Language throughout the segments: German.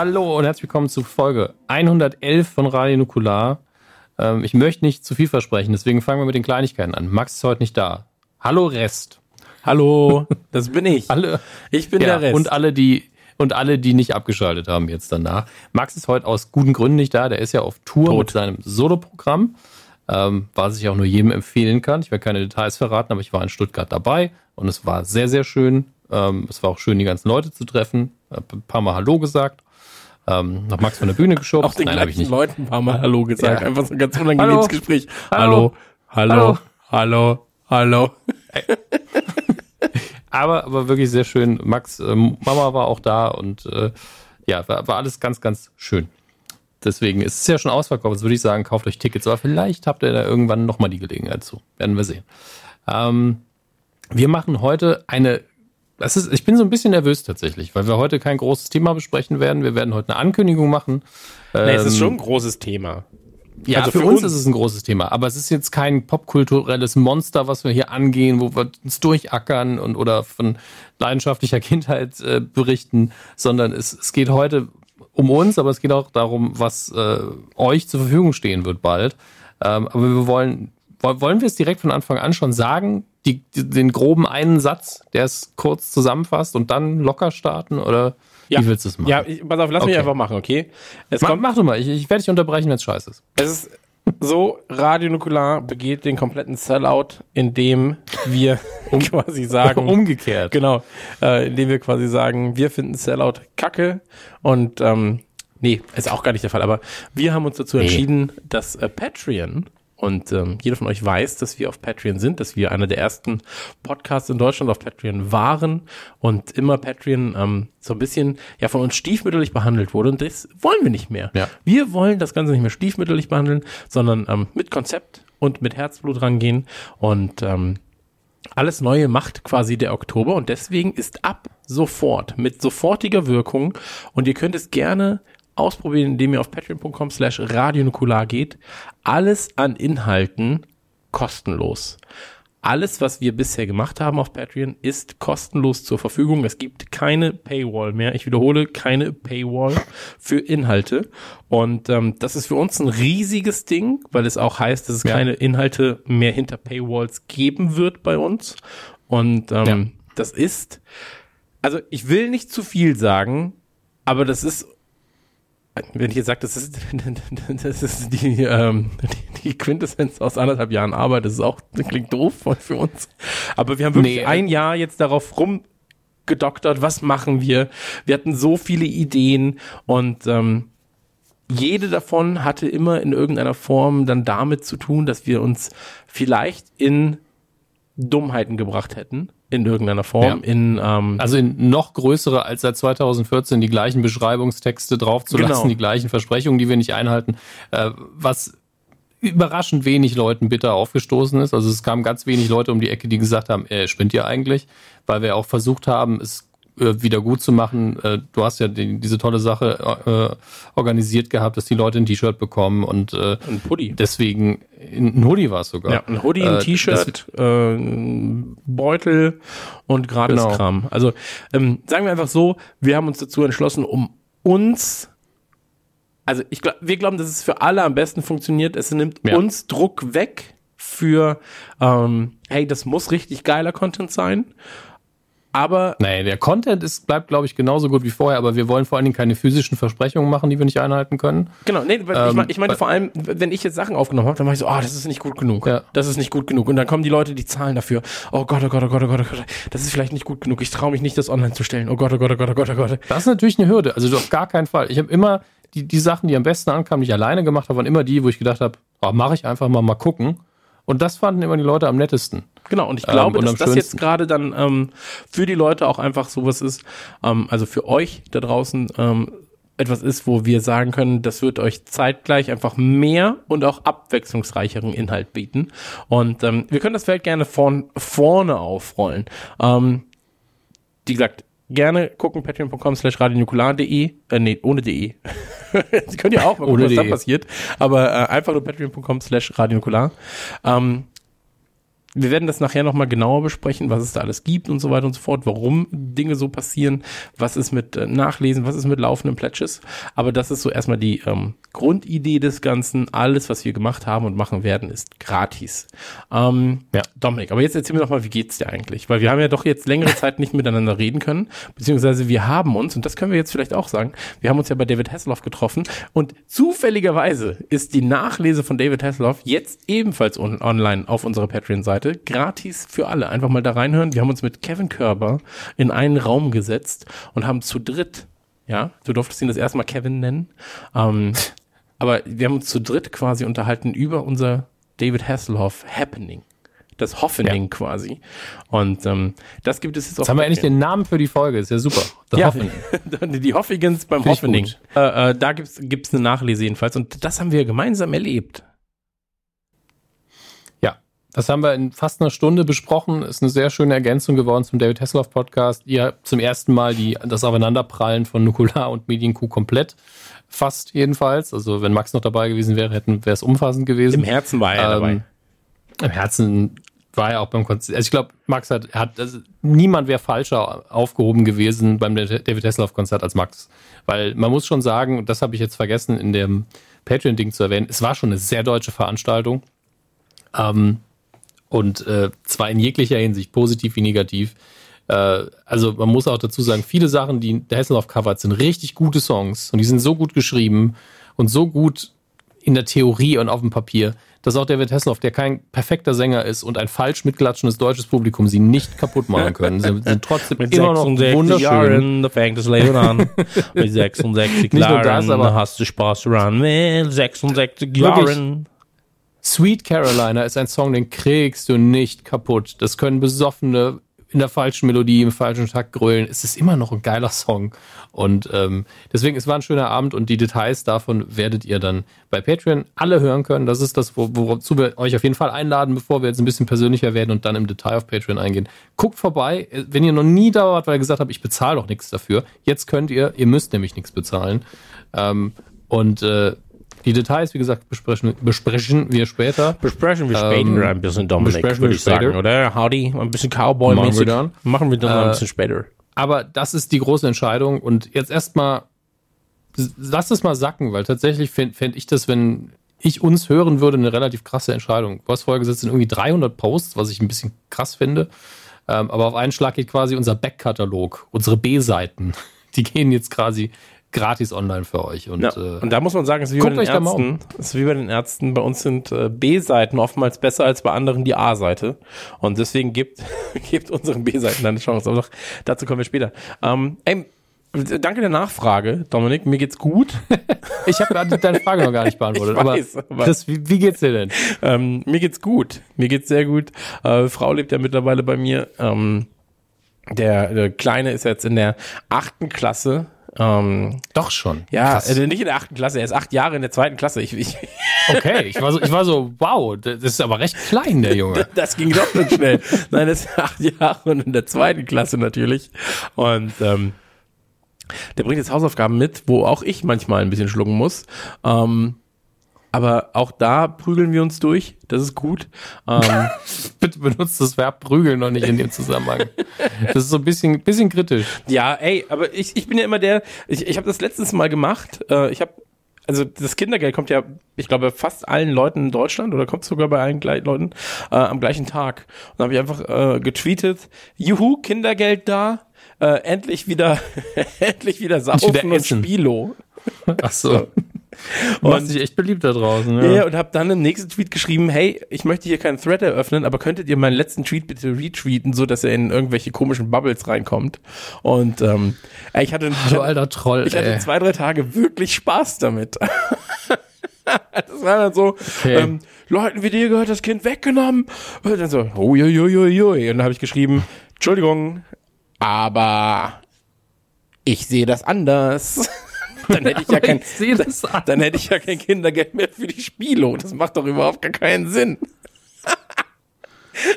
Hallo und herzlich willkommen zu Folge 111 von Radio Nukular. Ähm, ich möchte nicht zu viel versprechen, deswegen fangen wir mit den Kleinigkeiten an. Max ist heute nicht da. Hallo Rest. Hallo, das bin ich. Alle, Ich bin ja, der Rest. Und alle, die und alle, die nicht abgeschaltet haben jetzt danach. Max ist heute aus guten Gründen nicht da. Der ist ja auf Tour Tot. mit seinem Soloprogramm, ähm, was ich auch nur jedem empfehlen kann. Ich werde keine Details verraten, aber ich war in Stuttgart dabei und es war sehr, sehr schön. Ähm, es war auch schön, die ganzen Leute zu treffen. Hab ein paar Mal Hallo gesagt. Ähm, nach Max von der Bühne geschubst. auch den Nein, ich gleichen nicht. Leuten ein paar Mal Hallo gesagt. Ja. Einfach so ein ganz unangenehmes Hallo. Gespräch. Hallo. Hallo, hallo, hallo, hallo. Aber, aber wirklich sehr schön. Max, ähm, Mama war auch da und äh, ja, war, war alles ganz, ganz schön. Deswegen ist es ja schon ausverkauft. Jetzt würde ich sagen, kauft euch Tickets. Aber vielleicht habt ihr da irgendwann nochmal die Gelegenheit zu. Werden wir sehen. Ähm, wir machen heute eine. Das ist, ich bin so ein bisschen nervös tatsächlich, weil wir heute kein großes Thema besprechen werden. Wir werden heute eine Ankündigung machen. Nee, es ist Ähm, schon ein großes Thema. ja, Also für, für uns, uns. ist es ein großes Thema, aber es ist jetzt kein popkulturelles Monster, was wir hier angehen, wo wir uns durchackern und oder von leidenschaftlicher Kindheit äh, berichten, sondern es, es geht heute um uns, aber es geht auch darum, was äh, euch zur Verfügung stehen wird bald. Ähm, aber wir wollen, woll- wollen wir es direkt von Anfang an schon sagen, die, die, den groben einen Satz, der es kurz zusammenfasst und dann locker starten oder wie willst du es machen? Ja, ich, pass auf, lass mich Okay. einfach machen, okay? Es mach, kommt, mach du mal, ich, ich werde dich unterbrechen, wenn es scheiße ist. es ist so, Radio Nukular begeht den kompletten Sellout, indem wir quasi sagen, Umgekehrt. Genau, äh, indem wir quasi sagen, wir finden Sellout kacke und ähm, nee, ist auch gar nicht der Fall, aber wir haben uns dazu entschieden, dass äh, Patreon und ähm, jeder von euch weiß, dass wir auf Patreon sind, dass wir einer der ersten Podcasts in Deutschland auf Patreon waren und immer Patreon ähm, so ein bisschen ja von uns stiefmütterlich behandelt wurde und das wollen wir nicht mehr. Ja. Wir wollen das Ganze nicht mehr stiefmütterlich behandeln, sondern ähm, mit Konzept und mit Herzblut rangehen und ähm, alles Neue macht quasi der Oktober und deswegen ist ab sofort mit sofortiger Wirkung und ihr könnt es gerne ausprobieren, indem ihr auf patreon.com slash radionukular geht. Alles an Inhalten kostenlos. Alles, was wir bisher gemacht haben auf Patreon, ist kostenlos zur Verfügung. Es gibt keine Paywall mehr. Ich wiederhole, keine Paywall für Inhalte. Und ähm, das ist für uns ein riesiges Ding, weil es auch heißt, dass es Ja. keine Inhalte mehr hinter Paywalls geben wird bei uns. Und ähm, Ja. das ist, also ich will nicht zu viel sagen, aber das ist wenn ich jetzt sage, das ist, das ist die, ähm, die, die Quintessenz aus anderthalb Jahren Arbeit, das ist auch, das klingt doof für- uns. Aber wir haben wirklich Nee, äh, ein Jahr jetzt darauf rumgedoktert, was machen wir? Wir hatten so viele Ideen und ähm, jede davon hatte immer in irgendeiner Form dann damit zu tun, dass wir uns vielleicht in Dummheiten gebracht hätten, in irgendeiner Form, Ja. in ähm, Also in noch größere als seit 2014 die gleichen Beschreibungstexte draufzulassen, Genau. die gleichen Versprechungen, die wir nicht einhalten, äh, was überraschend wenig Leuten bitter aufgestoßen ist. Also es kamen ganz wenig Leute um die Ecke, die gesagt haben, äh, spinnt ihr eigentlich? Weil wir auch versucht haben, es äh, wieder gut zu machen. Äh, du hast ja die, diese tolle Sache äh, organisiert gehabt, dass die Leute ein T-Shirt bekommen und äh, ein Pulli. deswegen ein Hoodie war es sogar. Ja, ein Hoodie, ein Äh, T-Shirt, äh, Beutel und Gratiskram. Also ähm, sagen wir einfach so, wir haben uns dazu entschlossen, um uns, also ich glaub, wir glauben, dass es für alle am besten funktioniert. Es nimmt Ja. uns Druck weg für, ähm, hey, das muss richtig geiler Content sein. Aber Nee, der Content ist, bleibt, glaube ich, genauso gut wie vorher, aber wir wollen vor allen Dingen keine physischen Versprechungen machen, die wir nicht einhalten können. Genau, nee, Ähm, ich meinte weil- vor allem, wenn ich jetzt Sachen aufgenommen habe, dann war ich so, oh, das ist nicht gut genug. Ja. Das ist nicht gut genug. Und dann kommen die Leute, die zahlen dafür. Oh Gott, oh Gott, oh Gott, oh Gott, oh Gott, das ist vielleicht nicht gut genug. Ich traue mich nicht, das online zu stellen. Oh Gott, oh Gott, oh Gott, oh Gott, oh Gott. Das ist natürlich eine Hürde, also auf gar keinen Fall. Ich habe immer die, die Sachen, die am besten ankamen, die ich alleine gemacht habe, waren immer die, wo ich gedacht habe, oh, mache ich einfach mal, mal gucken. Und das fanden immer die Leute am nettesten. Genau, und ich Ähm, glaube, und dass das jetzt gerade dann ähm, für die Leute auch einfach sowas ist, ähm, also für euch da draußen ähm, etwas ist, wo wir sagen können, das wird euch zeitgleich einfach mehr und auch abwechslungsreicheren Inhalt bieten. Und ähm, wir können das Feld gerne von vorne aufrollen. Ähm, wie gesagt, gerne gucken, patreon.com slash radionukular.de, äh, nee, ohne de. Sie können ja auch mal gucken, Ohne was da de. passiert, aber äh, einfach nur patreon.com slash radionukular. Ähm, wir werden das nachher nochmal genauer besprechen, was es da alles gibt und so weiter und so fort, warum Dinge so passieren, was ist mit äh, Nachlesen, was ist mit laufenden Pledges. Aber das ist so erstmal die ähm, Grundidee des Ganzen. Alles, was wir gemacht haben und machen werden, ist gratis. Ähm, Ja. Dominik, aber jetzt erzähl mir doch mal, wie geht's dir eigentlich? Weil wir haben ja doch jetzt längere Zeit nicht miteinander reden können, beziehungsweise wir haben uns, und das können wir jetzt vielleicht auch sagen, wir haben uns ja bei David Hasselhoff getroffen und zufälligerweise ist die Nachlese von David Hasselhoff jetzt ebenfalls on online auf unserer Patreon-Seite, gratis für alle. Einfach mal da reinhören. Wir haben uns mit Kevin Körber in einen Raum gesetzt und haben zu dritt, ja, du durftest ihn das erste Mal Kevin nennen, ähm, aber wir haben uns zu dritt quasi unterhalten über unser David Hasselhoff Happening. Das Hofening quasi. Und ähm, das gibt es jetzt auch. Jetzt haben wir endlich den Namen für die Folge, ist ja super. The ja, Hoffing. die Hoffigens beim gut. Äh, äh, da gibt's gibt's eine Nachlese jedenfalls. Und das haben wir gemeinsam erlebt. Das haben wir in fast einer Stunde besprochen. Ist eine sehr schöne Ergänzung geworden zum David Hasselhoff Podcast. Ihr zum ersten Mal die, das Aufeinanderprallen von Nukular und Medienkuh komplett. Fast jedenfalls. Also wenn Max noch dabei gewesen wäre, hätten wäre es umfassend gewesen. Im Herzen war er dabei. Ähm, Im Herzen war er auch beim Konzert. Also ich glaube, Max hat, hat also niemand wäre falscher aufgehoben gewesen beim David Hasselhoff Konzert als Max, weil man muss schon sagen, und das habe ich jetzt vergessen in dem Patreon Ding zu erwähnen, es war schon eine sehr deutsche Veranstaltung. Ähm, und äh, zwar in jeglicher Hinsicht, positiv wie negativ. Äh, also man muss auch dazu sagen, viele Sachen, die der Hasselhoff covert, sind richtig gute Songs und die sind so gut geschrieben und so gut in der Theorie und auf dem Papier, dass auch David Hasselhoff, der kein perfekter Sänger ist und ein falsch mitklatschendes deutsches Publikum sie nicht kaputt machen können, sie sind trotzdem Mit immer noch 66 wunderschön. Jahren, da fängt das Leben an. Mit 66 Nicht nur Jahren, das, aber- hast du Spaß dran. Mit 66 Wirklich. Jahren. Sweet Carolina ist ein Song, den kriegst du nicht kaputt. Das können Besoffene in der falschen Melodie, im falschen Takt grölen. Es ist immer noch ein geiler Song. Und ähm, deswegen, es war ein schöner Abend und die Details davon werdet ihr dann bei Patreon alle hören können. Das ist das, wo- wozu wir euch auf jeden Fall einladen, bevor wir jetzt ein bisschen persönlicher werden und dann im Detail auf Patreon eingehen. Guckt vorbei, wenn ihr noch nie da wart, weil ihr gesagt habt, ich bezahle doch nichts dafür. Jetzt könnt ihr, ihr müsst nämlich nichts bezahlen. Ähm, und äh, die Details, wie gesagt, besprechen, besprechen wir später. Besprechen wir Ähm, später ein bisschen, Dominik, besprechen würde ich sagen, später. oder? Howdy, ein bisschen Cowboy-mäßig. Machen wir dann. Machen wir dann ein Äh, bisschen später. Aber das ist die große Entscheidung. Und jetzt erstmal, lass es mal sacken, weil tatsächlich fände fänd ich das, wenn ich uns hören würde, eine relativ krasse Entscheidung. Du hast vorher gesagt, es sind irgendwie 300 Posts, was ich ein bisschen krass finde. Ähm, aber auf einen Schlag geht quasi unser Backkatalog, unsere B-Seiten. Die gehen jetzt quasi gratis online für euch. Und, Ja. äh, Und da muss man sagen, es ist wie bei den Ärzten. Es ist wie bei den Ärzten. Bei uns sind äh, B-Seiten oftmals besser als bei anderen die A-Seite. Und deswegen gibt, gibt unseren B-Seiten eine Chance. Aber doch, dazu kommen wir später. Ähm, ey, danke der Nachfrage, Dominik. Mir geht's gut. ich habe deine Frage noch gar nicht beantwortet. Weiß, aber aber- wie, wie geht's dir denn? Ähm, mir geht's gut. Mir geht's sehr gut. Äh, Frau lebt ja mittlerweile bei mir. Ähm, der, der Kleine ist jetzt in der achten Klasse. Ähm, Doch schon. ja, Krass. äh, nicht in der achten Klasse. Er ist acht Jahre in der zweiten Klasse. Ich, ich, Okay, ich war so, ich war so, wow, das ist aber recht klein, der Junge. das ging doch so schnell. Nein, das ist acht Jahre und in der zweiten Klasse natürlich. Und ähm, der bringt jetzt Hausaufgaben mit, wo auch ich manchmal ein bisschen schlucken muss. Ähm, aber auch da prügeln wir uns durch. Das ist gut. Ähm, Bitte benutzt das Verb prügeln noch nicht in dem Zusammenhang. Das ist so ein bisschen, bisschen kritisch. Ja, ey, aber ich, ich bin ja immer der, ich, ich habe das letztens mal gemacht. Äh, ich habe also das Kindergeld kommt ja, ich glaube, fast allen Leuten in Deutschland oder kommt sogar bei allen Leuten äh, am gleichen Tag. Und dann habe ich einfach äh, getweetet, juhu, Kindergeld da, äh, endlich wieder, endlich wieder saufen wieder und. Spilo. Ach so. Und- machst dich echt beliebt da draußen. Ja, Ja. und habe dann im nächsten Tweet geschrieben, hey, ich möchte hier keinen Thread eröffnen, aber könntet ihr meinen letzten Tweet bitte retweeten, so dass er in irgendwelche komischen Bubbles reinkommt. Und ähm, ich hatte, Du alter Troll, ich hatte ey. zwei, drei Tage wirklich Spaß damit. das war dann so, Okay. ähm, Leuten wie dir gehört das Kind weggenommen. Und dann so, uiuiuiui. Und dann habe ich geschrieben, Entschuldigung, aber ich sehe das anders. dann hätte ich ja kein, Ich an. dann hätte ich ja kein Kindergeld mehr für die Spilo. Das macht doch überhaupt gar keinen Sinn.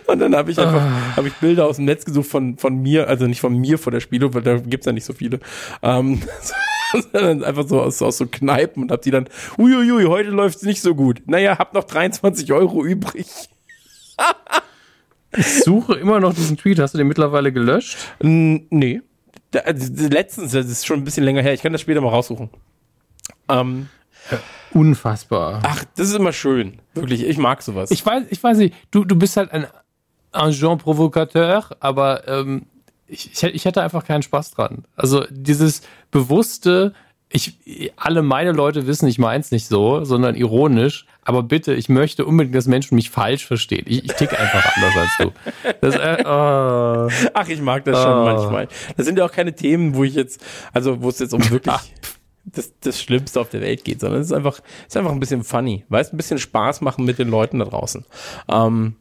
Und dann habe ich einfach Ah. hab ich Bilder aus dem Netz gesucht von, von mir, also nicht von mir vor der Spilo, weil da gibt's ja nicht so viele. Ähm, sondern einfach so aus, aus so Kneipen und hab die dann, uiuiui, heute läuft's nicht so gut. Naja, hab noch 23 Euro übrig. Ich suche immer noch diesen Tweet. Hast du den mittlerweile gelöscht? N nee. Da, also, letztens, das ist schon ein bisschen länger her, ich kann das später mal raussuchen. Ähm, Unfassbar. ach, das ist immer schön. Wirklich, ich mag sowas. Ich weiß, ich weiß nicht, du, du bist halt ein Agent Provocateur, aber ähm, ich, ich, ich hätte einfach keinen Spaß dran. Also dieses bewusste, ich, alle meine Leute wissen, ich meins nicht so, sondern ironisch, aber bitte, ich möchte unbedingt, dass Menschen mich falsch verstehen. Ich, ich tick einfach anders als du. Das, äh, oh. Ach, ich mag das schon Ah. manchmal. Das sind ja auch keine Themen, wo ich jetzt, also wo es jetzt um wirklich das, das Schlimmste auf der Welt geht, sondern es ist einfach, es ist einfach ein bisschen funny, weißt, ein bisschen Spaß machen mit den Leuten da draußen. Ähm,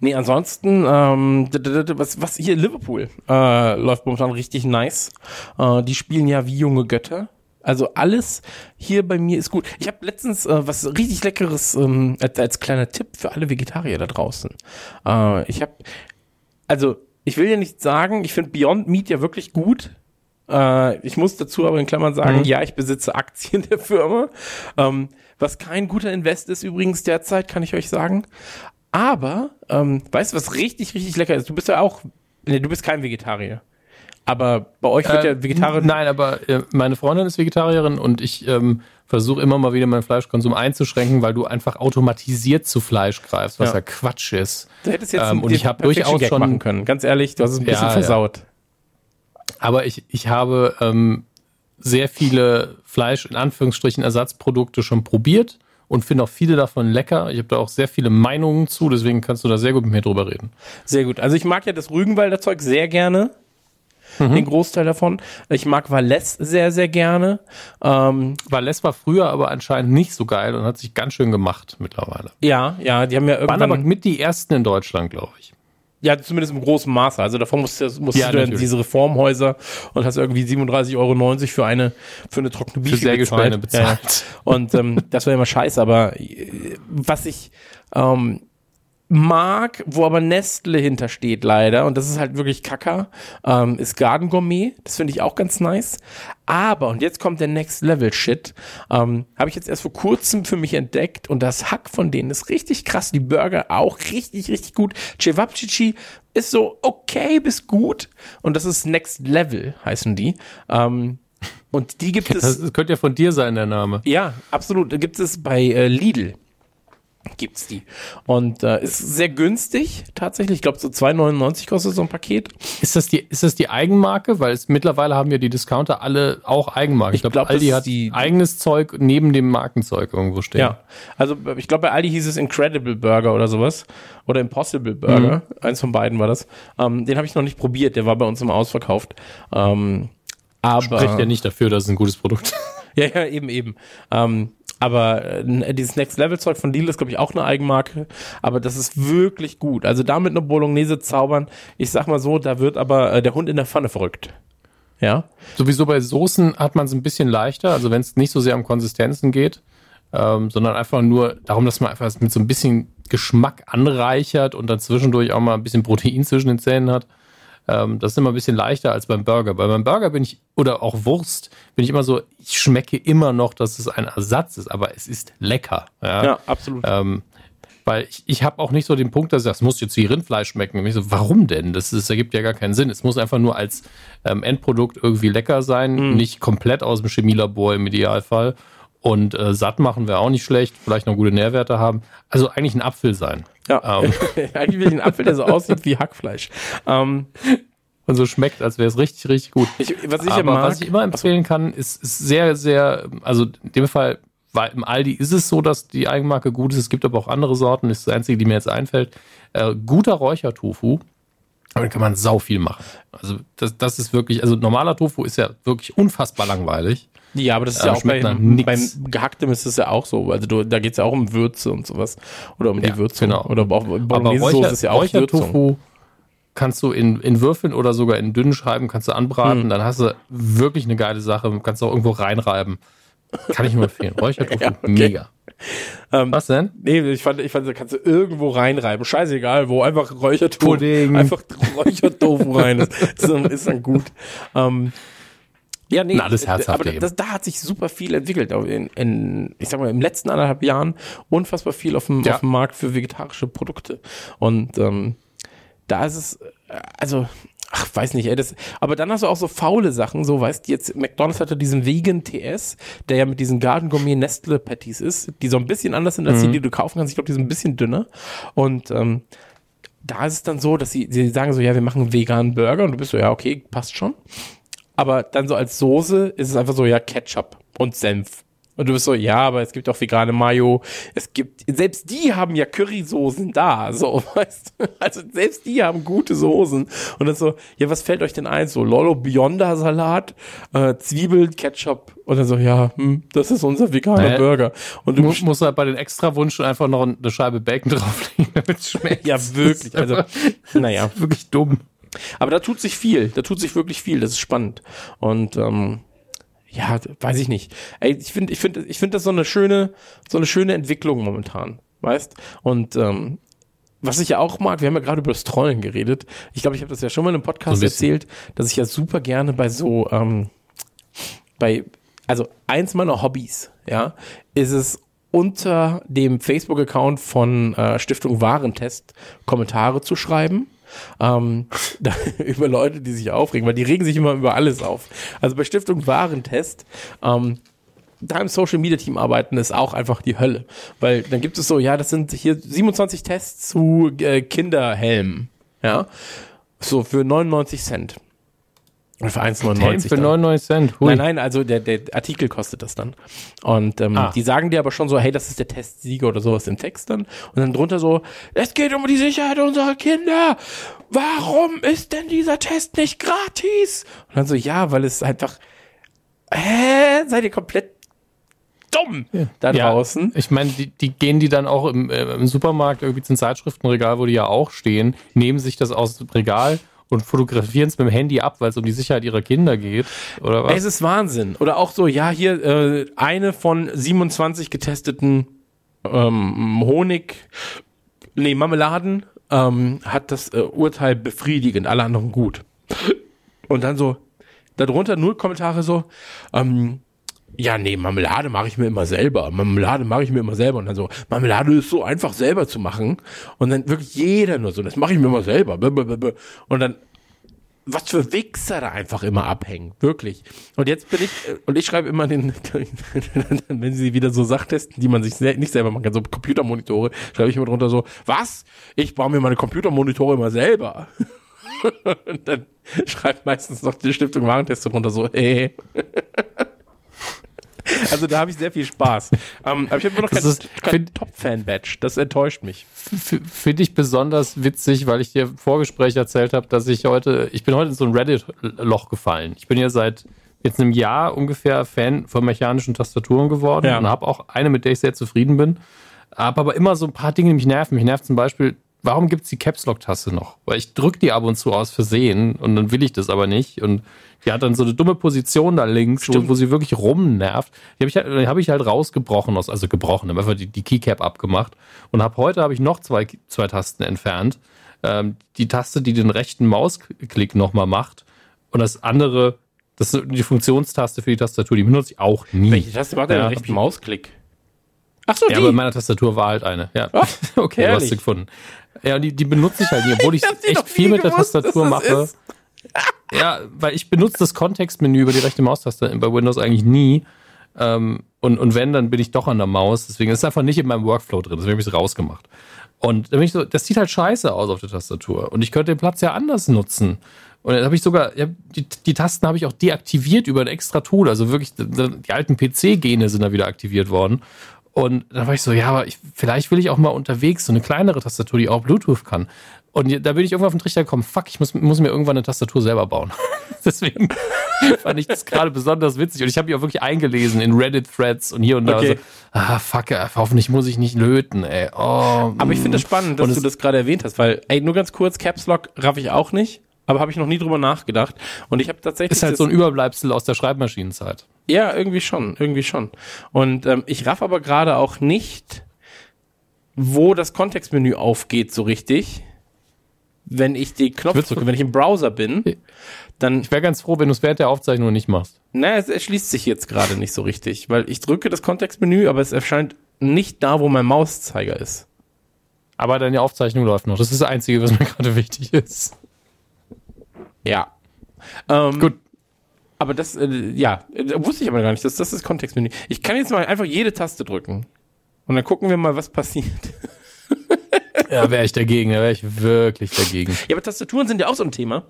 nee, ansonsten, ähm, was, was hier Liverpool äh, läuft momentan richtig nice. Äh, die spielen ja wie junge Götter. Also alles hier bei mir ist gut. Ich habe letztens äh, was richtig leckeres ähm, als, als kleiner Tipp für alle Vegetarier da draußen. Äh, ich habe also ich will ja nicht sagen, ich finde Beyond Meat ja wirklich gut. Äh, ich muss dazu aber in Klammern sagen, Mhm. ja, ich besitze Aktien der Firma. Ähm, was kein guter Invest ist übrigens derzeit, kann ich euch sagen. Aber, ähm, weißt du, was richtig, richtig lecker ist? Du bist ja auch, nee, du bist kein Vegetarier. Aber bei euch wird ja Äh, Vegetarier. Nein, aber äh, meine Freundin ist Vegetarierin und ich ähm, versuche immer mal wieder meinen Fleischkonsum einzuschränken, weil du einfach automatisiert zu Fleisch greifst, was Ja. ja, Quatsch ist. Du hättest jetzt ähm, und ich habe durchaus schon machen können. Ganz ehrlich, du hast es ein bisschen ja. versaut. Aber ich, ich habe ähm, sehr viele Fleisch, in Anführungsstrichen, Ersatzprodukte schon probiert und finde auch viele davon lecker. Ich habe da auch sehr viele Meinungen zu, deswegen kannst du da sehr gut mit mir drüber reden. Sehr gut. Also ich mag ja das Rügenwalder Zeug sehr gerne. Mhm. Den Großteil davon. Ich mag Valais sehr, sehr gerne. Ähm, Valais war früher aber anscheinend nicht so geil und hat sich ganz schön gemacht mittlerweile. ja, ja, die haben ja Waren aber irgendwann, mit die ersten in Deutschland, glaube ich. Ja, zumindest im großen Maße. Also davon musst du, musst Ja, du in natürlich. diese Reformhäuser und hast irgendwie 37,90 Euro für eine, für eine trockene Bife Sägespäne bezahlt. Ja, ja. bezahlt. Und ähm, das war immer scheiße, aber äh, was ich ähm, mag, wo aber Nestle hintersteht leider, und das ist halt wirklich Kacker, ähm, ist Garden Gourmet. Das finde ich auch ganz nice. Aber, und jetzt kommt der Next Level Shit, ähm, habe ich jetzt erst vor kurzem für mich entdeckt und das Hack von denen ist richtig krass. Die Burger auch richtig, richtig gut. Cevapcici ist so okay bis gut und das ist Next Level, heißen die. Ähm, und die gibt es. Das, könnte ja von dir sein, der Name. Ja, absolut. Da gibt es bei äh, Lidl. Gibt's die. Und äh, ist sehr günstig, tatsächlich. Ich glaube, so 2,99 kostet so ein Paket. Ist das die, ist das die Eigenmarke? Weil es mittlerweile haben ja die Discounter alle auch Eigenmarke. Ich, glaube, glaub, Aldi hat die- eigenes Zeug neben dem Markenzeug irgendwo stehen. Ja. Also ich glaube, bei Aldi hieß es Incredible Burger oder sowas. Oder Impossible Burger. Eins von beiden war das. Ähm, den habe ich noch nicht probiert. Der war bei uns im Ausverkauft. Ähm, aber Spricht ja nicht dafür, dass es ein gutes Produkt ist. Ja, ja, eben, eben. Ähm, aber äh, dieses Next Level Zeug von Lidl ist, glaube ich, auch eine Eigenmarke. Aber das ist wirklich gut. Also damit eine Bolognese zaubern, ich sag mal so, da wird aber äh, der Hund in der Pfanne verrückt. Ja. Sowieso bei Soßen hat man es ein bisschen leichter, also wenn es nicht so sehr um Konsistenzen geht, ähm, sondern einfach nur darum, dass man einfach mit so ein bisschen Geschmack anreichert und dann zwischendurch auch mal ein bisschen Protein zwischen den Zähnen hat. Ähm, das ist immer ein bisschen leichter als beim Burger. Bei beim Burger bin ich, oder auch Wurst, bin ich immer so, ich schmecke immer noch, dass es ein Ersatz ist, aber es ist lecker. Ja, Ja, absolut. Ähm, weil ich, ich habe auch nicht so den Punkt, dass ich sage, es muss jetzt wie Rindfleisch schmecken. Und ich so, warum denn? Das, das ergibt ja gar keinen Sinn. Es muss einfach nur als ähm, Endprodukt irgendwie lecker sein, nicht komplett aus dem Chemielabor im Idealfall. Und äh, satt machen wäre auch nicht schlecht, vielleicht noch gute Nährwerte haben. Also eigentlich ein Apfel sein. Ja, ähm. eigentlich will ich einen Apfel, der so aussieht wie Hackfleisch. Ähm. Und so schmeckt, als wäre es richtig, richtig gut. Ich, was, ich Aber mag, was ich immer empfehlen kann, ist, ist sehr, sehr, also in dem Fall, weil im Aldi ist es so, dass die Eigenmarke gut ist. Es gibt aber auch andere Sorten. Das ist das Einzige, die mir jetzt einfällt. Äh, guter Räuchertofu. Damit kann man sau viel machen. Also das, das ist wirklich, also normaler Tofu ist ja wirklich unfassbar langweilig. Ja, aber das ist ja, ja auch beim, beim Gehacktem ist es ja auch so. Also du, da geht's ja auch um Würze und sowas. Oder um ja, die Würze. Genau. Oder auch Bolognese-Soße ist ja auch Räuchertofu kannst du in, in Würfeln oder sogar in dünnen Scheiben kannst du anbraten. Hm. Dann hast du wirklich eine geile Sache. Kannst du auch irgendwo reinreiben. Kann ich nur empfehlen. Räuchertofu, ja, okay. mega. Ähm, Was denn? Nee, ich fand, ich fand, da kannst du irgendwo reinreiben. Scheißegal, wo einfach Räuchertofu. Pudding. Einfach Räuchertofu rein. ist, ist, dann, ist dann gut. Ähm, ja, nee, Na, alles herzhaft aber das, da hat sich super viel entwickelt. In, in, ich sag mal, im letzten anderthalb Jahren unfassbar viel auf dem, ja. auf dem Markt für vegetarische Produkte. Und ähm, da ist es, äh, also, ach, weiß nicht, ey, das, aber dann hast du auch so faule Sachen, so, weißt du, jetzt, McDonalds hatte diesen Vegan TS, der ja mit diesen Garden Gourmet Nestle Patties ist, die so ein bisschen anders sind als mhm. die, die du kaufen kannst. Ich glaube, die sind ein bisschen dünner. Und, ähm, da ist es dann so, dass sie, sie sagen so, ja, wir machen einen veganen Burger und du bist so, ja, okay, passt schon. Aber dann so als Soße ist es einfach so, ja, Ketchup und Senf. Und du bist so, ja, aber es gibt auch vegane Mayo. Es gibt, selbst die haben ja Currysoßen da, so, weißt du? Also selbst die haben gute Soßen. Und dann so, ja, was fällt euch denn ein? So, Lolo Bionda Salat, äh, Zwiebeln, Ketchup. Und dann so, ja, hm, das ist unser veganer naja, Burger. Und du musst, musst halt bei den Extrawünschen einfach noch eine Scheibe Bacon drauflegen, damit es schmeckt. Ja, wirklich. Also, naja. Wirklich dumm. Aber da tut sich viel. Da tut sich wirklich viel. Das ist spannend. Und, ähm, ja, weiß ich nicht. Ey, ich finde, ich finde, ich finde das so eine schöne, so eine schöne Entwicklung momentan, weißt? Und ähm, was ich ja auch mag, wir haben ja gerade über das Trollen geredet. Ich glaube, ich habe das ja schon mal in einem Podcast so erzählt, dass ich ja super gerne bei so, ähm, bei, also eins meiner Hobbys, ja, ist es unter dem Facebook-Account von äh, Stiftung Warentest Kommentare zu schreiben ähm, über Leute, die sich aufregen, weil die regen sich immer über alles auf. Also bei Stiftung Warentest, ähm, da im Social Media Team arbeiten ist auch einfach die Hölle. Weil dann gibt es so, ja, das sind hier 27 Tests zu äh, Kinderhelmen. Ja. So für 99 Cent. Für 1,99. Für 99 Cent. Hui. Nein, nein, also der, der Artikel kostet das dann. Und ähm, ah. die sagen dir aber schon so, hey, das ist der Testsieger oder sowas im Text dann. Und dann drunter so, es geht um die Sicherheit unserer Kinder. Warum ist denn dieser Test nicht gratis? Und dann so, ja, weil es einfach, hä, seid ihr komplett dumm ja. da draußen. Ja, ich meine, die, die gehen die dann auch im, äh, im Supermarkt irgendwie zum Zeitschriftenregal, wo die ja auch stehen, nehmen sich das aus dem Regal, und fotografieren es mit dem Handy ab, weil es um die Sicherheit ihrer Kinder geht, oder was? Es ist Wahnsinn. Oder auch so, ja, hier äh, eine von 27 getesteten ähm, Honig, nee, Marmeladen ähm, hat das äh, Urteil befriedigend, alle anderen gut. Und dann so, darunter null Kommentare so, ähm, ja, nee, Marmelade mache ich mir immer selber. Marmelade mache ich mir immer selber. Und dann so, Marmelade ist so einfach selber zu machen. Und dann wirklich jeder nur so, das mache ich mir immer selber. Und dann, was für Wichser da einfach immer abhängen. Wirklich. Und jetzt bin ich, und ich schreibe immer den, wenn sie wieder so Sachtesten, die man sich nicht selber machen kann, so Computermonitore, schreibe ich immer drunter so, was? Ich baue mir meine Computermonitore immer selber. und dann schreibt meistens noch die Stiftung Warentest drunter so, hey. Also da habe ich sehr viel Spaß. Ähm, aber ich habe immer noch kein, kein Top-Fan-Badge. Das enttäuscht mich. Finde ich besonders witzig, weil ich dir im Vorgespräch erzählt habe, dass ich heute, ich bin heute in so ein Reddit-Loch gefallen. Ich bin ja seit jetzt einem Jahr ungefähr Fan von mechanischen Tastaturen geworden ja. und habe auch eine, mit der ich sehr zufrieden bin. Habe aber immer so ein paar Dinge, die mich nerven. Mich nervt zum Beispiel warum gibt's die Caps Lock Taste noch? Weil ich drücke die ab und zu aus Versehen und dann will ich das aber nicht und die hat dann so eine dumme Position da links, wo, wo, sie wirklich rumnervt. Die habe ich, halt, hab ich halt rausgebrochen, aus, also gebrochen, habe einfach die, die Keycap abgemacht und habe heute habe ich noch zwei, zwei Tasten entfernt. Ähm, die Taste, die den rechten Mausklick nochmal macht und das andere, das ist die Funktionstaste für die Tastatur, die benutze ich auch nie. Welche Taste macht ja, den rechten Mausklick? Ach so, ja, die. aber in meiner Tastatur war halt eine. Ja. Oh, okay, du hast sie gefunden. Ja, die, die benutze ich halt nie, obwohl ich, ich echt viel mit gewusst, der Tastatur mache. ja, weil ich benutze das Kontextmenü über die rechte Maustaste bei Windows eigentlich nie. Ähm, Und, und wenn, dann bin ich doch an der Maus. Deswegen ist es einfach nicht in meinem Workflow drin. Deswegen habe ich es rausgemacht. Und dann bin ich so, das sieht halt scheiße aus auf der Tastatur. Und ich könnte den Platz ja anders nutzen. Und dann habe ich sogar, ja, die, die Tasten habe ich auch deaktiviert über ein extra Tool. Also wirklich, die alten PC-Gene sind da wieder aktiviert worden. Und dann war ich so, ja, aber ich, vielleicht will ich auch mal unterwegs so eine kleinere Tastatur, die auch Bluetooth kann. Und da bin ich irgendwann auf den Trichter gekommen, fuck, ich muss, muss mir irgendwann eine Tastatur selber bauen. Deswegen fand ich das gerade besonders witzig. Und ich habe mich auch wirklich eingelesen in Reddit-Threads und hier und da. Okay. So, ah, fuck, hoffentlich muss ich nicht löten, ey. Oh, aber ich finde es spannend, dass du das gerade erwähnt hast, weil, ey, nur ganz kurz, Caps Lock raff ich auch nicht aber habe ich noch nie drüber nachgedacht. Und ich habe tatsächlich. Ist halt so ein Überbleibsel aus der Schreibmaschinenzeit. Ja, irgendwie schon, irgendwie schon. Und ähm, ich raff aber gerade auch nicht, wo das Kontextmenü aufgeht so richtig. Wenn ich die Knopf drücke, so wenn ich im Browser bin, dann. Ich wäre ganz froh, wenn du es während der Aufzeichnung nicht machst. Naja, es erschließt sich jetzt gerade nicht so richtig, weil ich drücke das Kontextmenü, aber es erscheint nicht da, wo mein Mauszeiger ist. Aber deine Aufzeichnung läuft noch. Das ist das Einzige, was mir gerade wichtig ist. Ja. Ähm, Gut. Aber das, äh, ja, wusste ich aber gar nicht. Das, das ist Kontextmenü. Ich kann jetzt mal einfach jede Taste drücken. Und dann gucken wir mal, was passiert. ja, wäre ich dagegen. Da wäre ich wirklich dagegen. Ja, aber Tastaturen sind ja auch so ein Thema.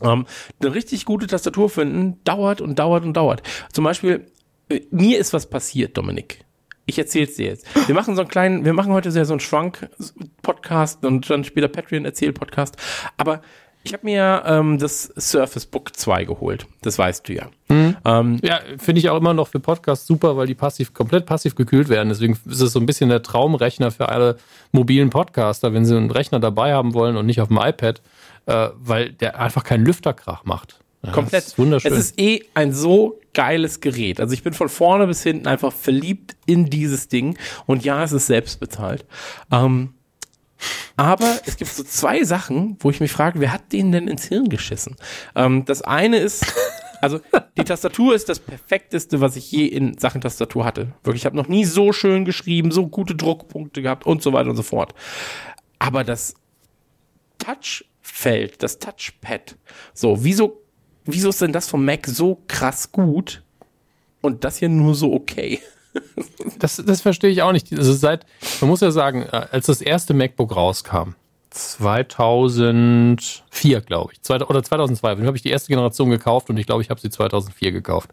Ähm, eine richtig gute Tastatur finden dauert und dauert und dauert. Zum Beispiel, äh, mir ist was passiert, Dominik. Ich erzähl's dir jetzt. Wir machen so einen kleinen, wir machen heute sehr so einen Schwank-Podcast und dann später Patreon-Erzähl-Podcast. Aber ich habe mir ähm, das Surface Book 2 geholt. Das weißt du ja. Mhm. Ähm, ja, finde ich auch immer noch für Podcasts super, weil die passiv, komplett passiv gekühlt werden. Deswegen ist es so ein bisschen der Traumrechner für alle mobilen Podcaster, wenn sie einen Rechner dabei haben wollen und nicht auf dem iPad, äh, weil der einfach keinen Lüfterkrach macht. Ja, Komplett. Ist wunderschön. Es ist eh ein so geiles Gerät. Also ich bin von vorne bis hinten einfach verliebt in dieses Ding. Und ja, es ist selbst bezahlt. Ähm, aber es gibt so zwei Sachen, wo ich mich frage, wer hat denen denn ins Hirn geschissen? Ähm, das eine ist, also die Tastatur ist das perfekteste, was ich je in Sachen Tastatur hatte. Wirklich, ich habe noch nie so schön geschrieben, so gute Druckpunkte gehabt und so weiter und so fort. Aber das Touchfeld, das Touchpad, so, wieso, wieso ist denn das vom Mac so krass gut und das hier nur so okay? Das, das verstehe ich auch nicht. Also seit, man muss ja sagen, äh, als das erste MacBook rauskam, 2004, glaube ich, oder 2002, habe ich die erste Generation gekauft und ich glaube, ich habe sie 2004 gekauft.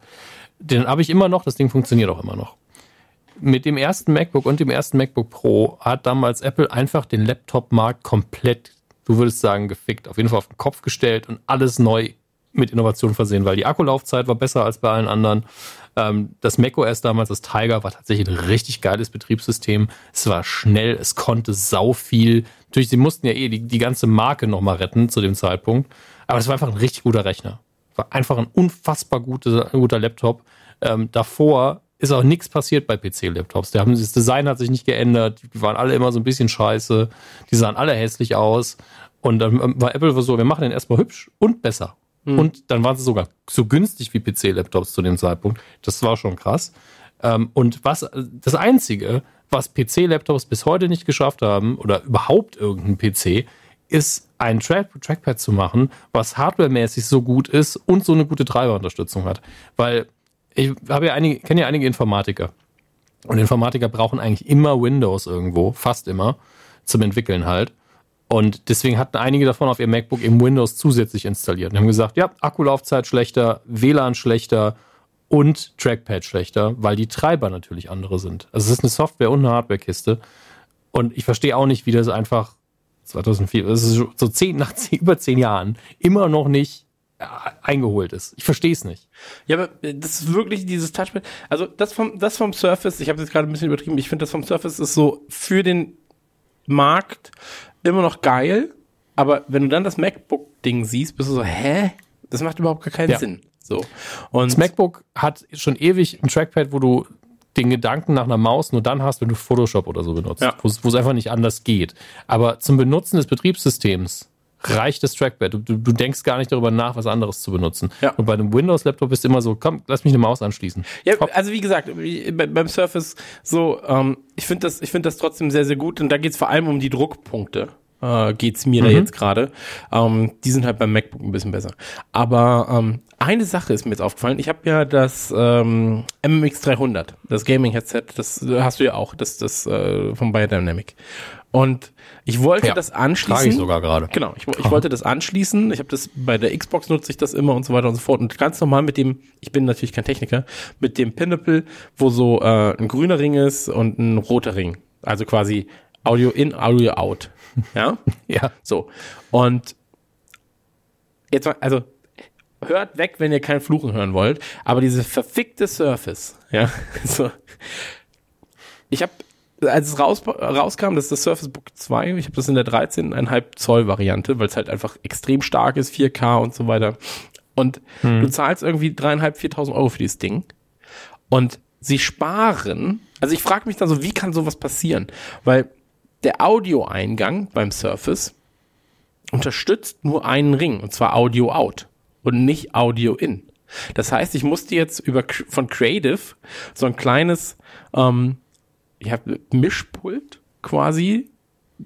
Den habe ich immer noch, das Ding funktioniert auch immer noch. Mit dem ersten MacBook und dem ersten MacBook Pro hat damals Apple einfach den Laptop-Markt komplett, du würdest sagen, gefickt, auf jeden Fall auf den Kopf gestellt und alles neu mit Innovation versehen, weil die Akkulaufzeit war besser als bei allen anderen. Ähm, das macOS damals, das Tiger, war tatsächlich ein richtig geiles Betriebssystem. Es war schnell, es konnte sau viel. Natürlich, sie mussten ja eh die, die ganze Marke nochmal retten zu dem Zeitpunkt. Aber es war einfach ein richtig guter Rechner. War einfach ein unfassbar guter, guter Laptop. Ähm, davor ist auch nichts passiert bei PC-Laptops. Das Design hat sich nicht geändert. Die waren alle immer so ein bisschen scheiße. Die sahen alle hässlich aus. Und dann war Apple so, wir machen den erstmal hübsch und besser. Mhm. Und dann waren sie sogar so günstig wie PC-Laptops zu dem Zeitpunkt. Das war schon krass. Ähm, und was das Einzige, was PC-Laptops bis heute nicht geschafft haben, oder überhaupt irgendein PC, ist ein Track Trackpad zu machen, was hardwaremäßig so gut ist und so eine gute Treiberunterstützung hat. Weil ich habe ja einige, kenne ja einige Informatiker. Und Informatiker brauchen eigentlich immer Windows irgendwo, fast immer, zum Entwickeln halt. Und deswegen hatten einige davon auf ihr MacBook eben Windows zusätzlich installiert und haben gesagt, ja, Akkulaufzeit schlechter, WLAN schlechter und Trackpad schlechter, weil die Treiber natürlich andere sind. Also es ist eine Software- und eine Hardwarekiste. Und ich verstehe auch nicht, wie das einfach 2004, das ist so zehn, nach zehn, über zehn Jahren immer noch nicht äh, eingeholt ist. Ich verstehe es nicht. Ja, aber das ist wirklich dieses Touchpad. Also das vom, das vom Surface, ich habe jetzt gerade ein bisschen übertrieben, ich finde das vom Surface ist so für den Markt immer noch geil, aber wenn du dann das MacBook-Ding siehst, bist du so, hä? Das macht überhaupt gar keinen ja. Sinn. So. Und das MacBook hat schon ewig ein Trackpad, wo du den Gedanken nach einer Maus nur dann hast, wenn du Photoshop oder so benutzt, ja. wo es einfach nicht anders geht. Aber zum Benutzen des Betriebssystems reicht das Trackpad. Du, du, du, denkst gar nicht darüber nach, was anderes zu benutzen. Ja. Und bei einem Windows-Laptop ist immer so, komm, lass mich eine Maus anschließen. Ja, also wie gesagt, beim Surface so, ähm, ich finde das, ich finde das trotzdem sehr, sehr gut. Und da geht es vor allem um die Druckpunkte. äh, geht's mir da jetzt gerade. Ähm, die sind halt beim MacBook ein bisschen besser. Aber ähm, eine Sache ist mir jetzt aufgefallen. Ich habe ja das ähm, MMX 300, das Gaming-Headset, das hast du ja auch, das, das äh, von Biodynamic. Und ich wollte Ja, das anschließen. trage ich sogar gerade. Genau, ich, ich wollte das anschließen. Ich habe das bei der Xbox nutze ich das immer und so weiter und so fort. Und ganz normal mit dem, ich bin natürlich kein Techniker, mit dem Pinnacle, wo so äh, ein grüner Ring ist und ein roter Ring. Also quasi Audio in, Audio out. Ja? Ja. So. Und jetzt mal, also hört weg, wenn ihr kein Fluchen hören wollt, aber diese verfickte Surface, ja, so. Ich habe, als es raus, rauskam, das ist das Surface Book 2, ich habe das in der 13,5 Zoll Variante, weil es halt einfach extrem stark ist, 4K und so weiter. Und du zahlst irgendwie dreieinhalb, 4.000 Euro für dieses Ding. Und sie sparen, also ich frage mich dann so, wie kann sowas passieren? Weil der Audioeingang beim Surface unterstützt nur einen Ring, und zwar Audio Out und nicht Audio In. Das heißt, ich musste jetzt über von Creative so ein kleines ähm, ja, Mischpult quasi